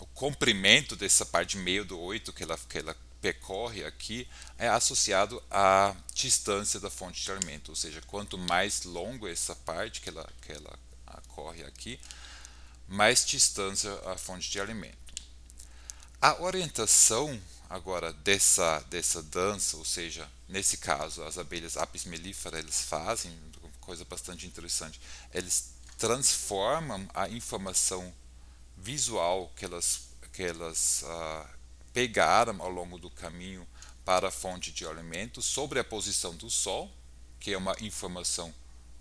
o comprimento dessa parte meio do oito que ela, que ela percorre aqui é associado à distância da fonte de alimento, ou seja, quanto mais longo essa parte que ela, que ela corre aqui, mais distância a fonte de alimento. A orientação agora dessa, dessa dança, ou seja, nesse caso as abelhas apis mellifera eles fazem coisa bastante interessante, eles transformam a informação visual que elas que elas uh, pegaram ao longo do caminho para a fonte de alimento sobre a posição do Sol, que é uma informação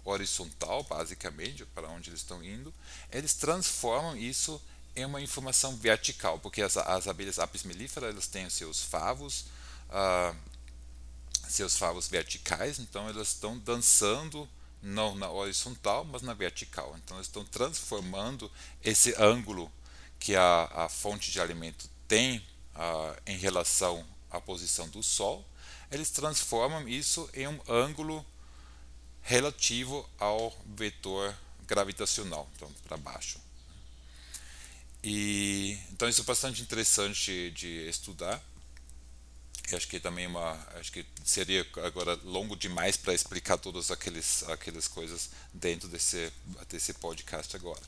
horizontal, basicamente, para onde eles estão indo, eles transformam isso em uma informação vertical, porque as, as abelhas apis mellifera elas têm seus favos, uh, seus favos verticais, então elas estão dançando não na horizontal, mas na vertical. Então elas estão transformando esse ângulo que a, a fonte de alimento tem uh, em relação à posição do Sol, eles transformam isso em um ângulo relativo ao vetor gravitacional, então para baixo. E então isso é bastante interessante de estudar. Eu acho que também é uma, acho que seria agora longo demais para explicar todas aqueles aquelas coisas dentro desse desse podcast agora.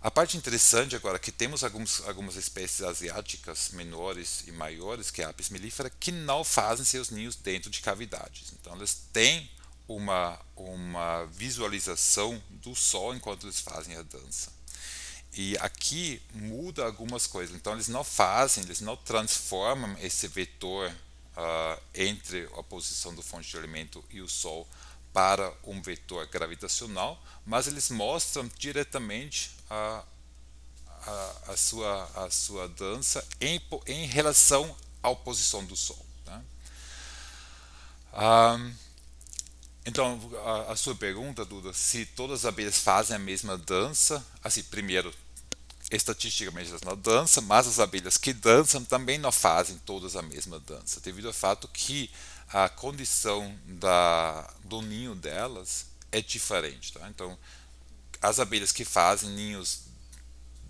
A parte interessante agora é que temos alguns, algumas espécies asiáticas menores e maiores, que a apis mellifera, que não fazem seus ninhos dentro de cavidades. Então eles têm uma, uma visualização do sol enquanto eles fazem a dança. E aqui muda algumas coisas. Então eles não fazem, eles não transformam esse vetor uh, entre a posição do fonte de alimento e o sol para um vetor gravitacional, mas eles mostram diretamente a, a, a, sua, a sua dança em, em relação à posição do Sol. Um, então, a, a, sua pergunta, Duda, se todas as abelhas fazem a mesma dança, assim, primeiro, estatisticamente elas não dançam, mas as abelhas que dançam também não fazem todas a mesma dança, devido ao fato que a condição da, do ninho delas é diferente. Tá? Então, as abelhas que fazem ninhos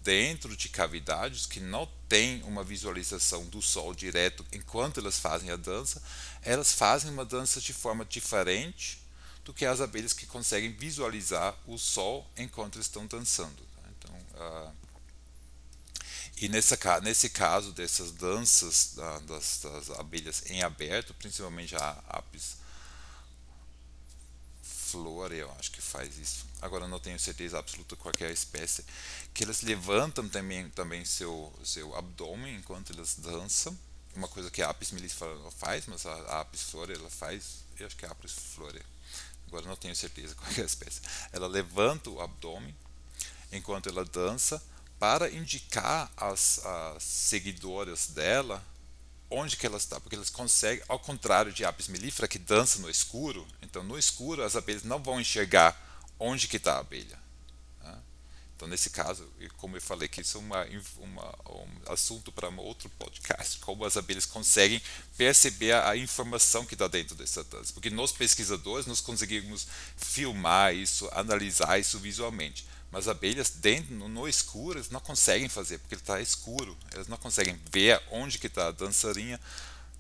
dentro de cavidades que não têm uma visualização do sol direto enquanto elas fazem a dança, elas fazem uma dança de forma diferente do que as abelhas que conseguem visualizar o sol enquanto estão dançando. Tá? Então, uh, e nessa, nesse caso dessas danças da, das, das, abelhas em aberto, principalmente a Apis flora, eu acho que faz isso. Agora não tenho certeza absoluta qualquer espécie. Que elas levantam também, também seu, seu abdômen enquanto elas dançam. Uma coisa que a Apis mellifera faz, mas a, a Apis flora ela faz. Eu acho que é a Apis flora. Agora não tenho certeza qualquer espécie. Ela levanta o abdômen enquanto ela dança para indicar às seguidoras dela onde que ela está, porque elas conseguem, ao contrário de apis mellifera que dança no escuro, então no escuro as abelhas não vão enxergar onde que está a abelha. Né? Então nesse caso, como eu falei que isso é uma, uma, um assunto para um outro podcast, como as abelhas conseguem perceber a informação que está dentro dessa dança, porque nós pesquisadores nós conseguimos filmar isso, analisar isso visualmente mas abelhas dentro no, escuro eles não conseguem fazer porque está escuro elas não conseguem ver onde que está a dançarinha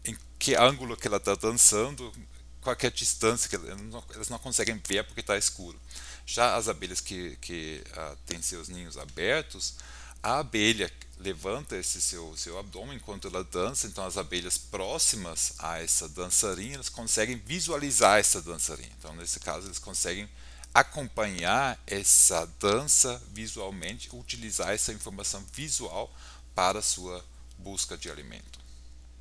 em que ângulo que ela está dançando qualquer distância que elas não, não conseguem ver porque está escuro já as abelhas que, que uh, têm seus ninhos abertos a abelha levanta esse seu, seu abdômen enquanto ela dança, então as abelhas próximas a essa dançarina elas conseguem visualizar essa dançarina. Então, nesse caso, eles conseguem acompanhar essa dança visualmente, utilizar essa informação visual para a sua busca de alimento.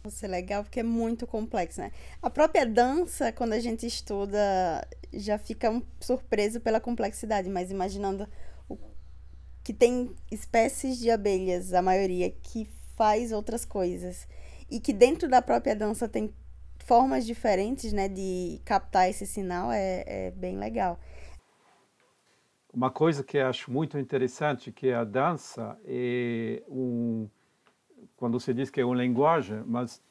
Isso é legal porque é muito complexo, né? A própria dança, quando a gente estuda, já fica um surpreso pela complexidade, mas imaginando o... que tem espécies de abelhas, a maioria, que faz outras coisas. E que dentro da própria dança tem formas diferentes, né, de captar esse sinal, é, é bem legal. Uma coisa que eu acho muito interessante que a dança é um quando se diz que é uma linguagem, mas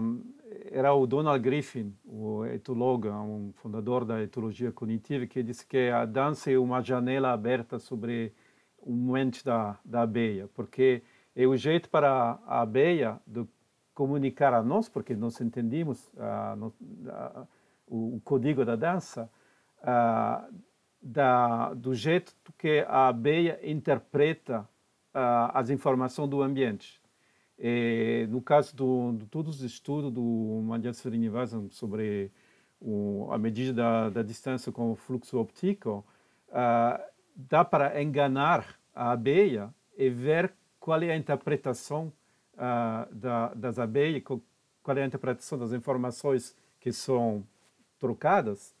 um, era o Donald Griffin, o etólogo, um fundador da etologia cognitiva, que disse que a dança é uma janela aberta sobre o mente da, da abelha, porque é o jeito para a abelha de comunicar a nós, porque nós entendemos uh, no, uh, o, o, código da dança, uh, da, do jeito que a abelha interpreta as informações do ambiente. E, no caso do, de todos os estudos do Madhya Srinivasan sobre o, a medida da, da, distância com o fluxo óptico, dá para enganar a abelha e ver qual é a interpretação uh, da, das abelhas, qual é a interpretação das informações que são trocadas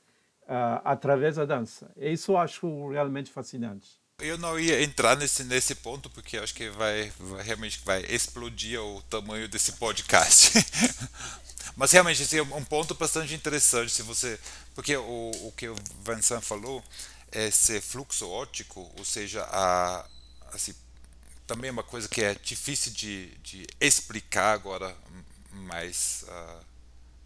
uh, através da dança. Isso eu acho realmente fascinante. Eu não ia entrar nesse, nesse ponto porque acho que vai, vai realmente vai explodir o tamanho desse podcast. *laughs* Mas realmente esse é um ponto bastante interessante se você, porque o, o que o Vincent falou, esse fluxo óptico, ou seja, a, assim, também é uma coisa que é difícil de, de explicar agora mais uh,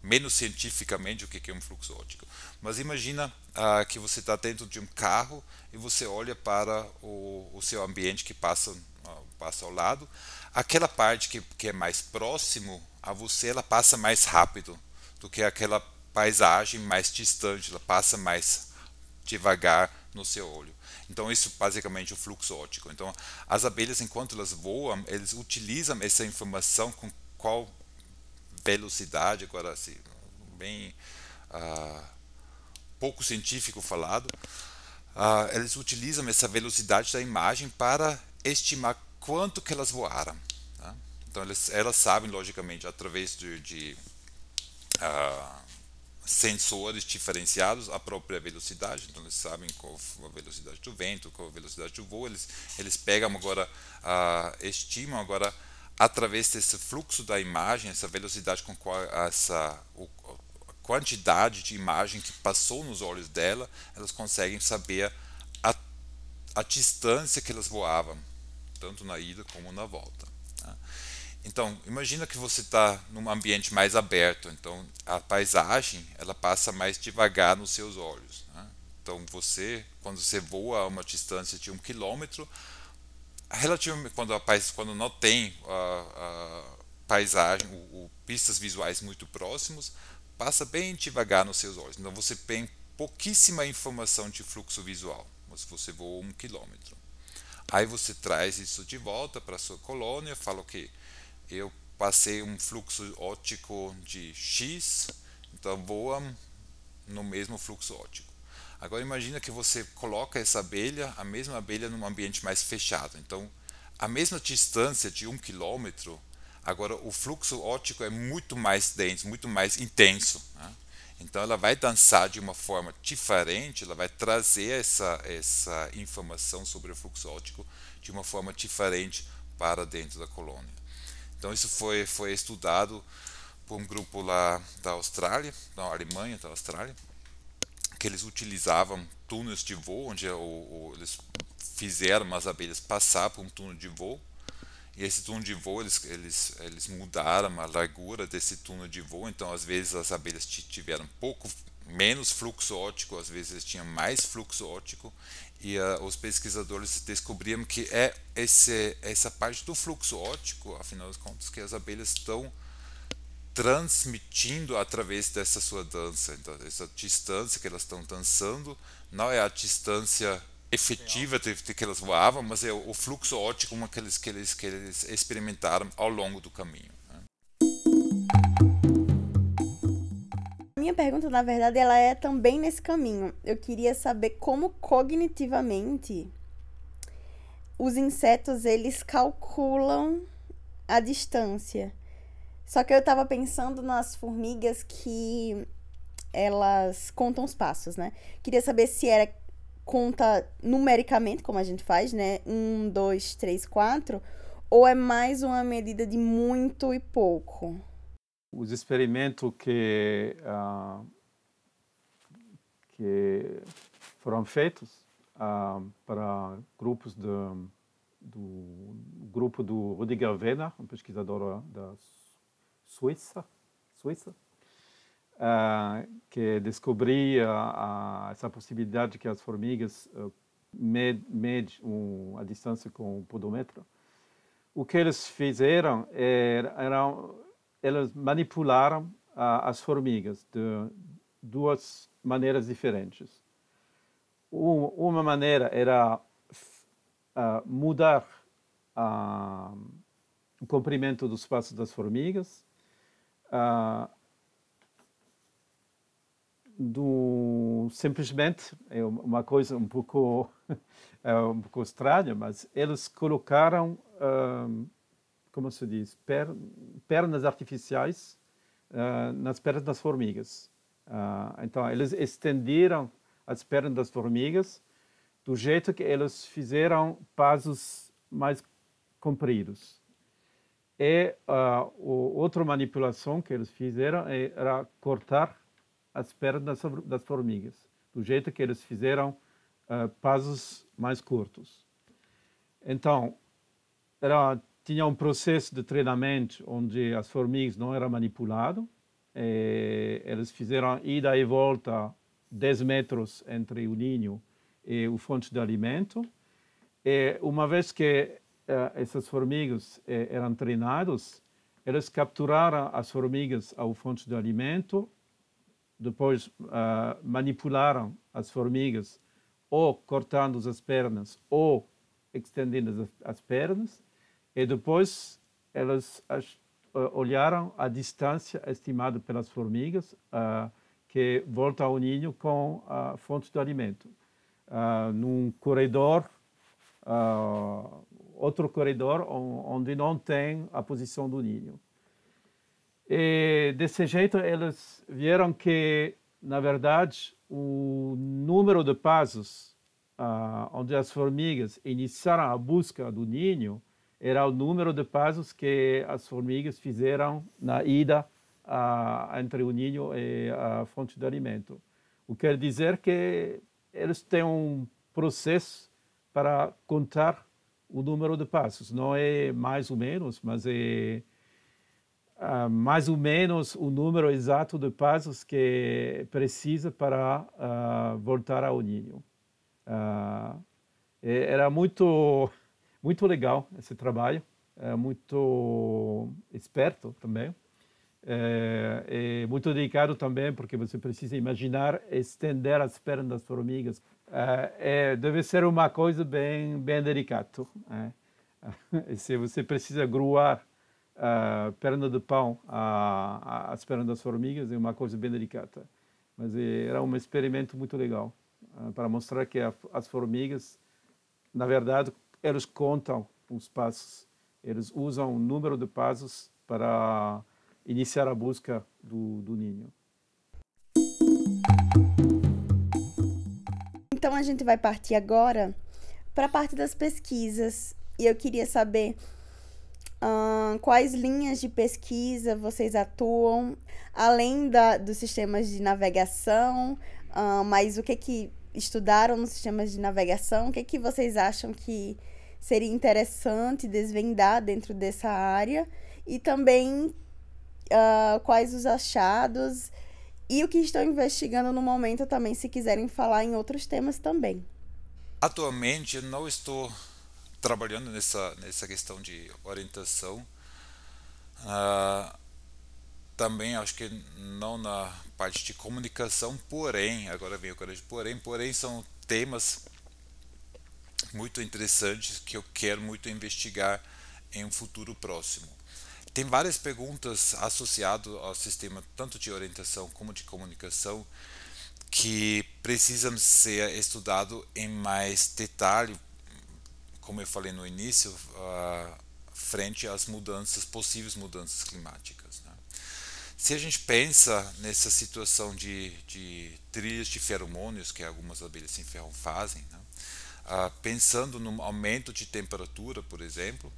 menos cientificamente o que é um fluxo óptico. Mas imagina uh, que você está dentro de um carro e você olha para o, o seu ambiente que passa, uh, passa ao lado. Aquela parte que, que é mais próximo a você, ela passa mais rápido do que aquela paisagem mais distante, ela passa mais devagar no seu olho. Então isso basicamente é o fluxo óptico. Então as abelhas enquanto elas voam, eles utilizam essa informação com qual velocidade, agora assim, bem uh, pouco científico falado, uh, eles utilizam essa velocidade da imagem para estimar quanto que elas voaram. Tá? Então eles, elas sabem logicamente através de, de uh, sensores diferenciados à própria velocidade, então eles sabem qual a velocidade do vento, qual a velocidade do voo, eles, eles pegam agora, uh, estimam agora através desse fluxo da imagem, essa velocidade com qual essa quantidade de imagem que passou nos olhos dela, elas conseguem saber a, a distância que elas voavam, tanto na ida como na volta. Tá? Então, imagina que você está num ambiente mais aberto, então a paisagem ela passa mais devagar nos seus olhos. Né? Então, você, quando você voa a uma distância de um quilômetro, relativamente quando, a, quando não tem a, a paisagem, o, o, pistas visuais muito próximos, passa bem devagar nos seus olhos. Então, você tem pouquíssima informação de fluxo visual, mas você voa um quilômetro. Aí você traz isso de volta para a sua colônia, fala okay, eu passei um fluxo óptico de X, então voa no mesmo fluxo óptico. Agora imagina que você coloca essa abelha, a mesma abelha, num ambiente mais fechado. Então, a mesma distância de um quilômetro, agora o fluxo óptico é muito mais denso, muito mais intenso. Né? Então, ela vai dançar de uma forma diferente, ela vai trazer essa, essa informação sobre o fluxo óptico de uma forma diferente para dentro da colônia. Então isso foi, foi estudado por um grupo lá da Austrália, da Alemanha, da Austrália, que eles utilizavam túneis de voo, onde o, o, eles fizeram as abelhas passar por um túnel de voo, e esse túnel de voo eles, eles, eles mudaram a largura desse túnel de voo, então às vezes as abelhas tiveram pouco menos fluxo óptico, às vezes eles tinham mais fluxo óptico, e uh, os pesquisadores descobriram que é esse, essa parte do fluxo óptico, afinal de contas, que as abelhas estão transmitindo através dessa sua dança. Então, essa distância que elas estão dançando não é a distância efetiva de, de que elas voavam, mas é o, o fluxo óptico que eles, que, eles, que eles experimentaram ao longo do caminho. minha pergunta, na verdade, ela é também nesse caminho. Eu queria saber como cognitivamente os insetos eles calculam a distância. Só que eu estava pensando nas formigas que elas contam os passos, né? Queria saber se era conta numericamente, como a gente faz, né? Um, dois, três, quatro. Ou é mais uma medida de muito e pouco? Os experimentos que, uh, que foram feitos uh, para grupos de, do grupo do Rudiger Wenner, um pesquisador da Suíça, Suíça uh, que descobria essa possibilidade que as formigas uh, medem um, a distância com o podômetro. O que eles fizeram era, era eles manipularam uh, as formigas de duas maneiras diferentes. uma maneira era mudar o comprimento dos passos das formigas, do simplesmente é uma coisa um pouco *laughs* é um pouco estranha, mas eles colocaram uh, como se diz per, pernas artificiais uh, nas pernas das formigas. Uh, então eles estenderam as pernas das formigas do jeito que eles fizeram passos mais compridos. E uh, outra manipulação que eles fizeram era cortar as pernas das formigas, do jeito que eles fizeram uh, passos mais curtos. Então, era, tinha um processo de treinamento onde as formigas não eram manipuladas, eles fizeram ida e volta 10 metros entre o ninho e o fonte de alimento. E uma vez que essas formigas uh, eram treinadas, eles capturaram as formigas ao fonte de alimento depois uh, manipularam as formigas ou cortando as pernas ou estendendo as, as pernas e depois elas as, uh, olharam a distância estimada pelas formigas uh, que volta ao ninho com a fonte de alimento. num corredor, outro corredor onde não tem a posição do ninho. E desse jeito eles viram que, na verdade, o número de passos uh, onde as formigas iniciaram a busca do ninho era o número de passos que as formigas fizeram na ida entre o ninho e a fonte de alimento. O que quer dizer que eles têm um processo para contar o número de passos. Não é mais ou menos, mas é uh, mais ou menos o número exato de passos que precisa para uh, voltar ao ninho. Uh, era muito, *laughs* muito legal esse trabalho, é muito esperto também. É, é, muito delicado também, porque você precisa imaginar estender as pernas das formigas. É, deve ser uma coisa bem, bem delicada. Né? *laughs* se você precisa gruar uh, perna de pão às pernas das formigas é uma coisa bem delicada. Mas era um experimento muito legal uh, para mostrar que a, as formigas, na verdade, eles contam os passos, eles usam o número de passos para iniciar a busca do, do ninho. Então a gente vai partir agora para a parte das pesquisas. E eu queria saber Uh, quais linhas de pesquisa vocês atuam, além da, dos sistemas de navegação, uh, mas o que que estudaram nos sistemas de navegação, o que que vocês acham que seria interessante desvendar dentro dessa área e também uh, quais os achados e o que estão investigando no momento também, se quiserem falar em outros temas também. Atualmente não estou trabalhando nessa, nessa questão de orientação. Uh, também acho que não na parte de comunicação, porém, agora vem o colégio, porém, porém são temas muito interessantes que eu quero muito investigar em um futuro próximo. Tem várias perguntas associadas ao sistema tanto de orientação como de comunicação que precisam ser estudado em mais detalhe como eu falei no início, uh, frente às mudanças, possíveis mudanças climáticas. Né? Se a gente pensa nessa situação de, de trilhas de feromônios que algumas abelhas sem ferro fazem, né? uh, pensando no aumento de temperatura, por exemplo,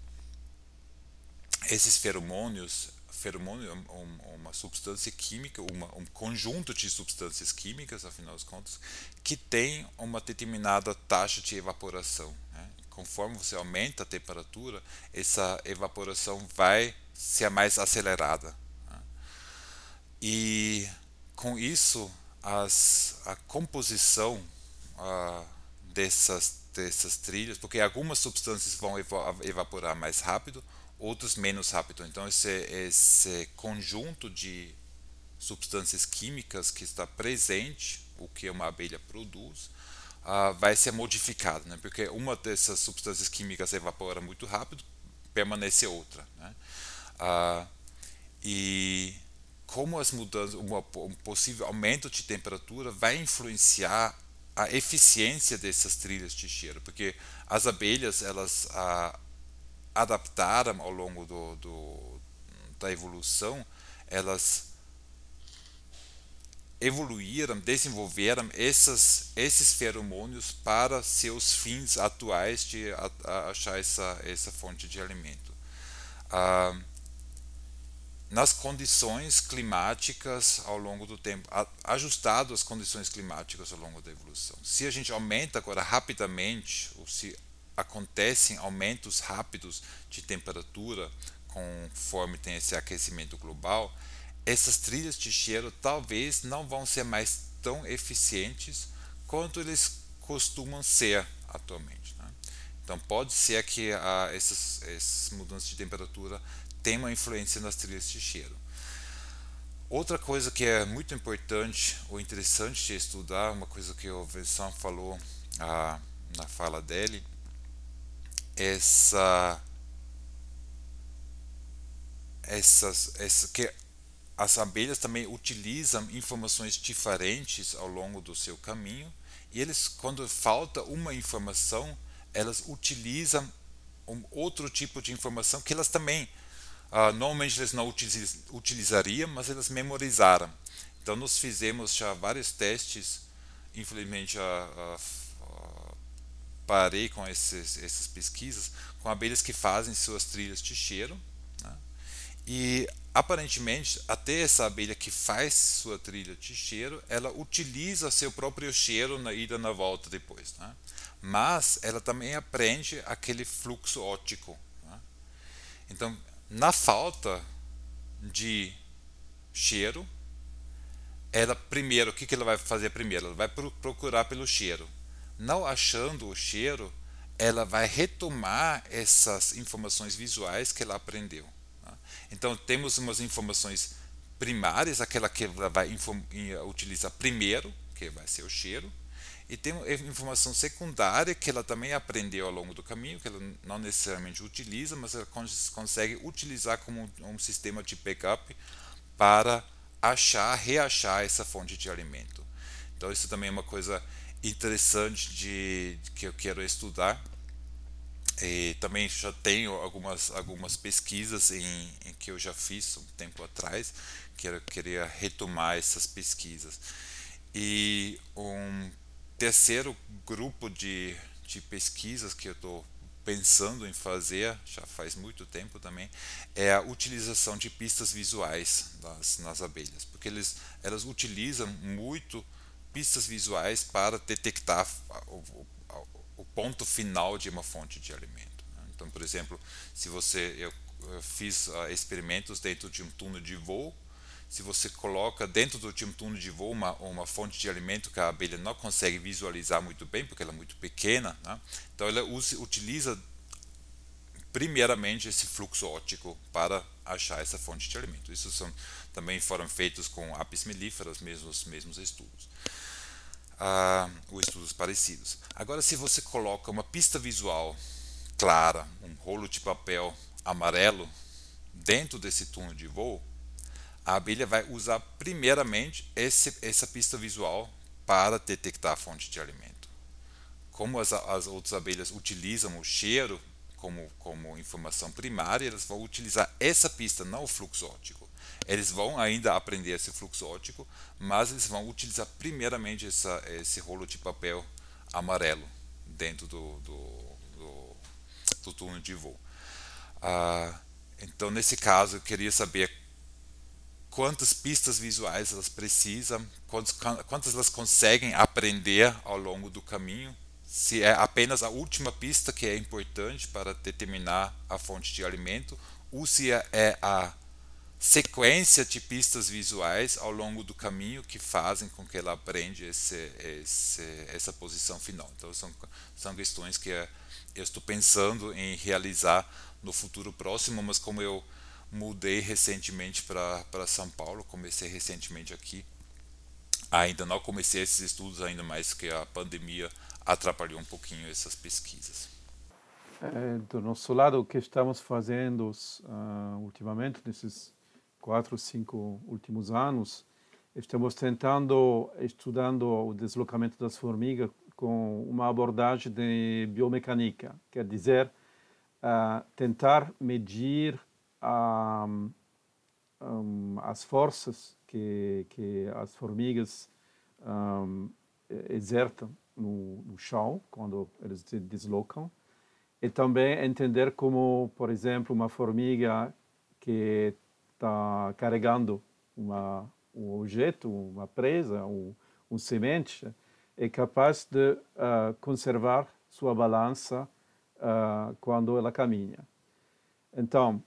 esses feromônios, feromônio é um, uma substância química, uma, um conjunto de substâncias químicas, afinal de contas, que tem uma determinada taxa de evaporação. Né? Conforme você aumenta a temperatura, essa evaporação vai ser mais acelerada. Né? E com isso, as, a composição uh, dessas, dessas trilhas, porque algumas substâncias vão evaporar mais rápido, outros menos rápido. Então, esse, esse conjunto de substâncias químicas que está presente, o que uma abelha produz, uh, vai ser modificado, né? porque uma dessas substâncias químicas evapora muito rápido, permanece outra. Né? Uh, e como as mudanças, uma, um possível aumento de temperatura vai influenciar a eficiência dessas trilhas de cheiro, porque as abelhas elas uh, adaptaram ao longo do, do, da evolução, elas evoluíram, desenvolveram esses, esses feromônios para seus fins atuais de a, a achar essa, essa fonte de alimento. Ah, nas condições climáticas ao longo do tempo, ajustado às condições climáticas ao longo da evolução. Se a gente aumenta agora rapidamente, ou se acontecem aumentos rápidos de temperatura conforme tem esse aquecimento global, essas trilhas de cheiro talvez não vão ser mais tão eficientes quanto eles costumam ser atualmente. Né? Então pode ser que ah, essas, essas mudanças de temperatura tenham uma influência nas trilhas de cheiro. Outra coisa que é muito importante ou interessante de estudar, uma coisa que o Vincent falou ah, na fala dele, essa essas, essa, que as abelhas também utilizam informações diferentes ao longo do seu caminho e eles quando falta uma informação elas utilizam um outro tipo de informação que elas também uh, normalmente eles não utiliz, utilizariam mas elas memorizaram. Então nós fizemos já vários testes infelizmente uh, parei com esses, essas pesquisas com abelhas que fazem suas trilhas de cheiro né? e aparentemente, até essa abelha que faz sua trilha de cheiro, ela utiliza seu próprio cheiro na ida e na volta depois. Né? Mas ela também aprende aquele fluxo óptico. Né? Então, na falta de cheiro, ela primeiro, o que, que ela vai fazer primeiro? Ela vai procurar pelo cheiro. Não achando o cheiro, ela vai retomar essas informações visuais que ela aprendeu. Então temos umas informações primárias, aquela que ela vai utilizar primeiro, que vai ser o cheiro, e tem informação secundária que ela também aprendeu ao longo do caminho, que ela não necessariamente utiliza, mas ela consegue utilizar como um sistema de backup para achar, reachar essa fonte de alimento. Então isso também é uma coisa interessante de que eu quero estudar. E também já tenho algumas, algumas pesquisas em, em, que eu já fiz um tempo atrás, que eu queria retomar essas pesquisas. E um terceiro grupo de, de pesquisas que eu estou pensando em fazer, já faz muito tempo também, é a utilização de pistas visuais das, nas abelhas, porque eles, elas utilizam muito pistas visuais para detectar o, o ponto final de uma fonte de alimento. Né? Então, por exemplo, se você eu, fiz uh, experimentos dentro de um túnel de voo, se você coloca dentro do de um túnel de voo uma, uma fonte de alimento que a abelha não consegue visualizar muito bem, porque ela é muito pequena, né? então ela usa, utiliza primeiramente esse fluxo óptico para achar essa fonte de alimento. Isso são, também foram feitos com apis mellíferas, mesmos mesmos estudos ou estudos parecidos. Agora, se você coloca uma pista visual clara, um rolo de papel amarelo dentro desse túnel de voo, a abelha vai usar primeiramente esse, essa pista visual para detectar a fonte de alimento. Como as, as outras abelhas utilizam o cheiro como, como informação primária, elas vão utilizar essa pista, não o fluxo óptico. Eles vão ainda aprender esse fluxo óptico, mas eles vão utilizar primeiramente essa, esse rolo de papel amarelo dentro do, do, do, do túnel de voo. Ah, então, nesse caso, eu queria saber quantas pistas visuais elas precisam, quantas, quantas elas conseguem aprender ao longo do caminho, se é apenas a última pista que é importante para determinar a fonte de alimento, ou se é, é a sequência de pistas visuais ao longo do caminho que fazem com que ela aprenda esse, esse, essa posição final. Então, são, são questões que eu estou pensando em realizar no futuro próximo, mas como eu mudei recentemente para São Paulo, comecei recentemente aqui, ainda não comecei esses estudos, ainda mais que a pandemia atrapalhou um pouquinho essas pesquisas. É, do nosso lado, o que estamos fazendo uh, ultimamente, nesses quatro, cinco últimos anos, estamos tentando, estudando o deslocamento das formigas com uma abordagem de biomecânica, quer dizer, uh, tentar medir um, um, as forças que, que as formigas um, exercem no, no chão quando eles se deslocam e também entender como, por exemplo, uma formiga que está carregando uma, um objeto, uma presa, um, um semente, é capaz de uh, conservar sua balança uh, quando ela caminha. Então,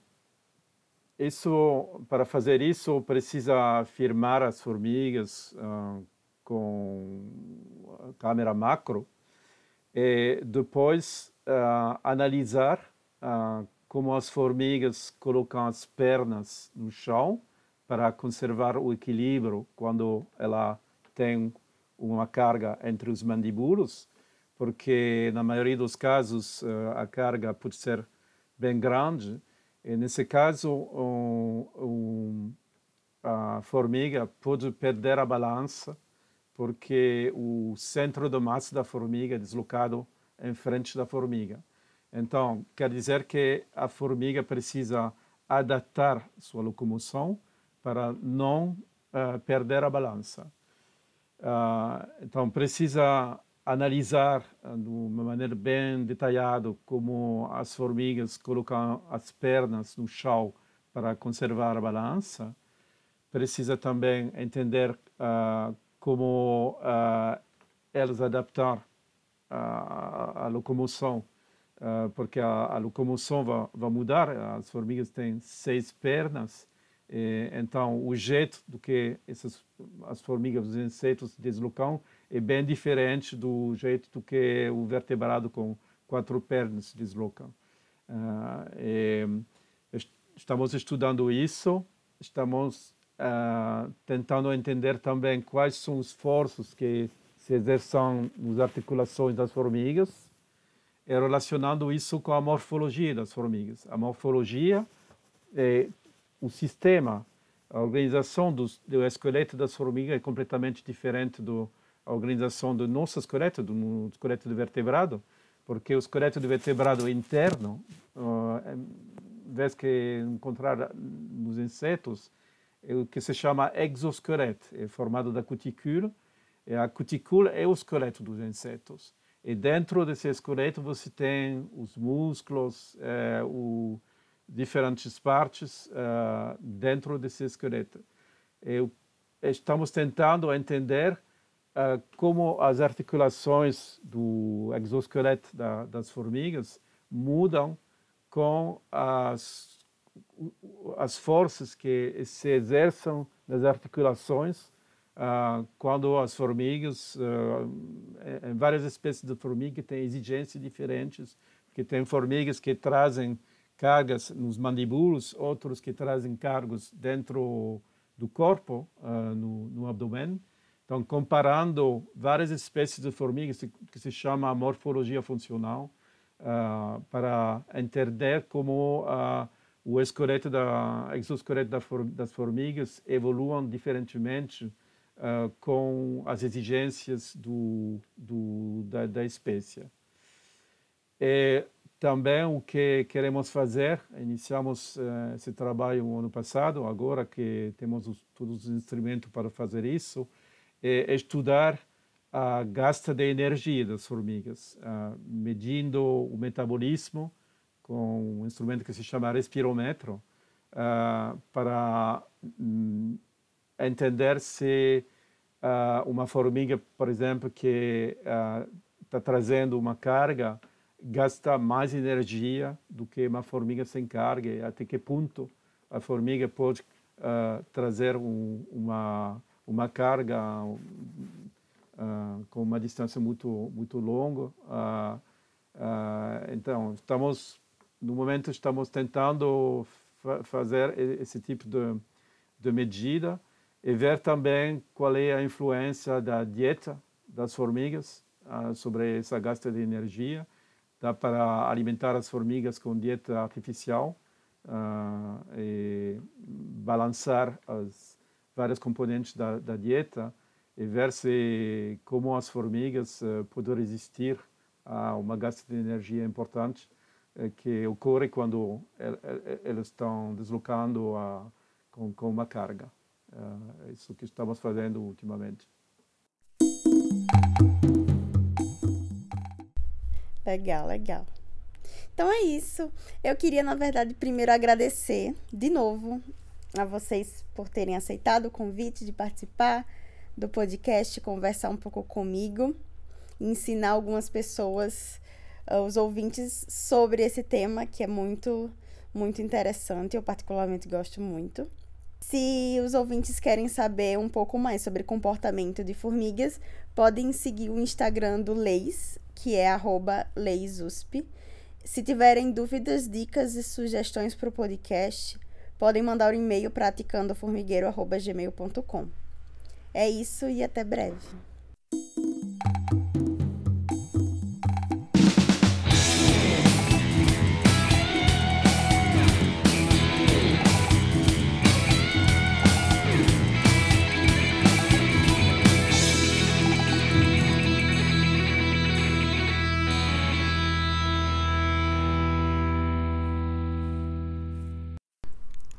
isso, para fazer isso, precisa firmar as formigas uh, com câmera macro e depois analisar como as formigas colocam as pernas no chão para conservar o equilíbrio quando ela tem uma carga entre os mandíbulos, porque na maioria dos casos eh, a carga pode ser bem grande. E nesse caso, um, um, a formiga pode perder a balança porque o centro da massa da formiga é deslocado em frente da formiga. Então, quer dizer que a formiga precisa adaptar sua locomoção para não uh, perder a balança. Uh, então, precisa analisar uh, de uma maneira bem detalhada como as formigas colocam as pernas no chão para conservar a balança. Precisa também entender como elas adaptar a locomoção uh, porque a, a locomoção vai, vai, mudar. As formigas têm seis pernas, e, então o jeito do que essas as formigas, os insetos deslocam é bem diferente do jeito do que o vertebrado com quatro pernas desloca. Uh, e, estamos estudando isso, estamos uh, tentando entender também quais são os esforços que se exercem nas articulações das formigas é relacionando isso com a morfologia das formigas. A morfologia é o sistema, a organização do, do esqueleto das formigas é completamente diferente da organização do nosso esqueleto, do esqueleto do vertebrado, porque o esqueleto do vertebrado interno, uh, vez que encontrar nos insetos, é o que se chama exoesqueleto, é formado da cutícula, e a cutícula é o esqueleto dos insetos. E dentro desse esqueleto você tem os músculos, eh, o, diferentes partes uh, dentro desse esqueleto. E estamos tentando entender uh, como as articulações do exoesqueleto da, das formigas mudam com as, as forças que se exercem nas articulações Uh, quando as formigas, uh, várias espécies de formiga têm exigências diferentes, que tem formigas que trazem cargas nos mandíbulos, outros que trazem cargos dentro do corpo, uh, no, no abdômen. Então, comparando várias espécies de formigas, que se chama morfologia funcional, para entender como o esqueleto da exoesqueleto das formigas evoluam diferentemente uh, com as exigências do, do, da, da espécie. E também o que queremos fazer, iniciamos uh, esse trabalho no ano passado, agora que temos os, todos os instrumentos para fazer isso, é estudar a gasta de energia das formigas, uh, medindo o metabolismo com um instrumento que se chama respirômetro uh, para um, entender se uh, uma formiga, por exemplo, que está trazendo uma carga, gasta mais energia do que uma formiga sem carga, e até que ponto a formiga pode trazer um, uma, uma carga com uma distância muito, muito longa. então, estamos no momento estamos tentando fa fazer esse tipo de, de medida e ver também qual é a influência da dieta das formigas uh, sobre essa gasta de energia. Dá para alimentar as formigas com dieta artificial uh, e balançar as várias componentes da, da, dieta e ver se como as formigas uh, podem resistir a uma gasta de energia importante eh, que ocorre quando eles estão deslocando a, com, com uma carga. É isso que estamos fazendo ultimamente. Legal, legal. Então é isso. Eu queria, na verdade, primeiro agradecer de novo a vocês por terem aceitado o convite de participar do podcast, conversar um pouco comigo, ensinar algumas pessoas uh, os ouvintes sobre esse tema que é muito, muito interessante. Eu, particularmente, gosto muito. Se os ouvintes querem saber um pouco mais sobre comportamento de formigas, podem seguir o Instagram do Leis, que é leisusp. Se tiverem dúvidas, dicas e sugestões para o podcast, podem mandar um e-mail para aticandoformigueiro.gmail.com. É isso e até breve.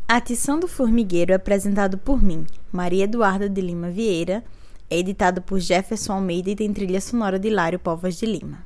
Atição do Formigueiro é apresentado por mim, Maria Eduarda de Lima Vieira, é editado por Jefferson Almeida e tem trilha sonora de Lário Povas de Lima.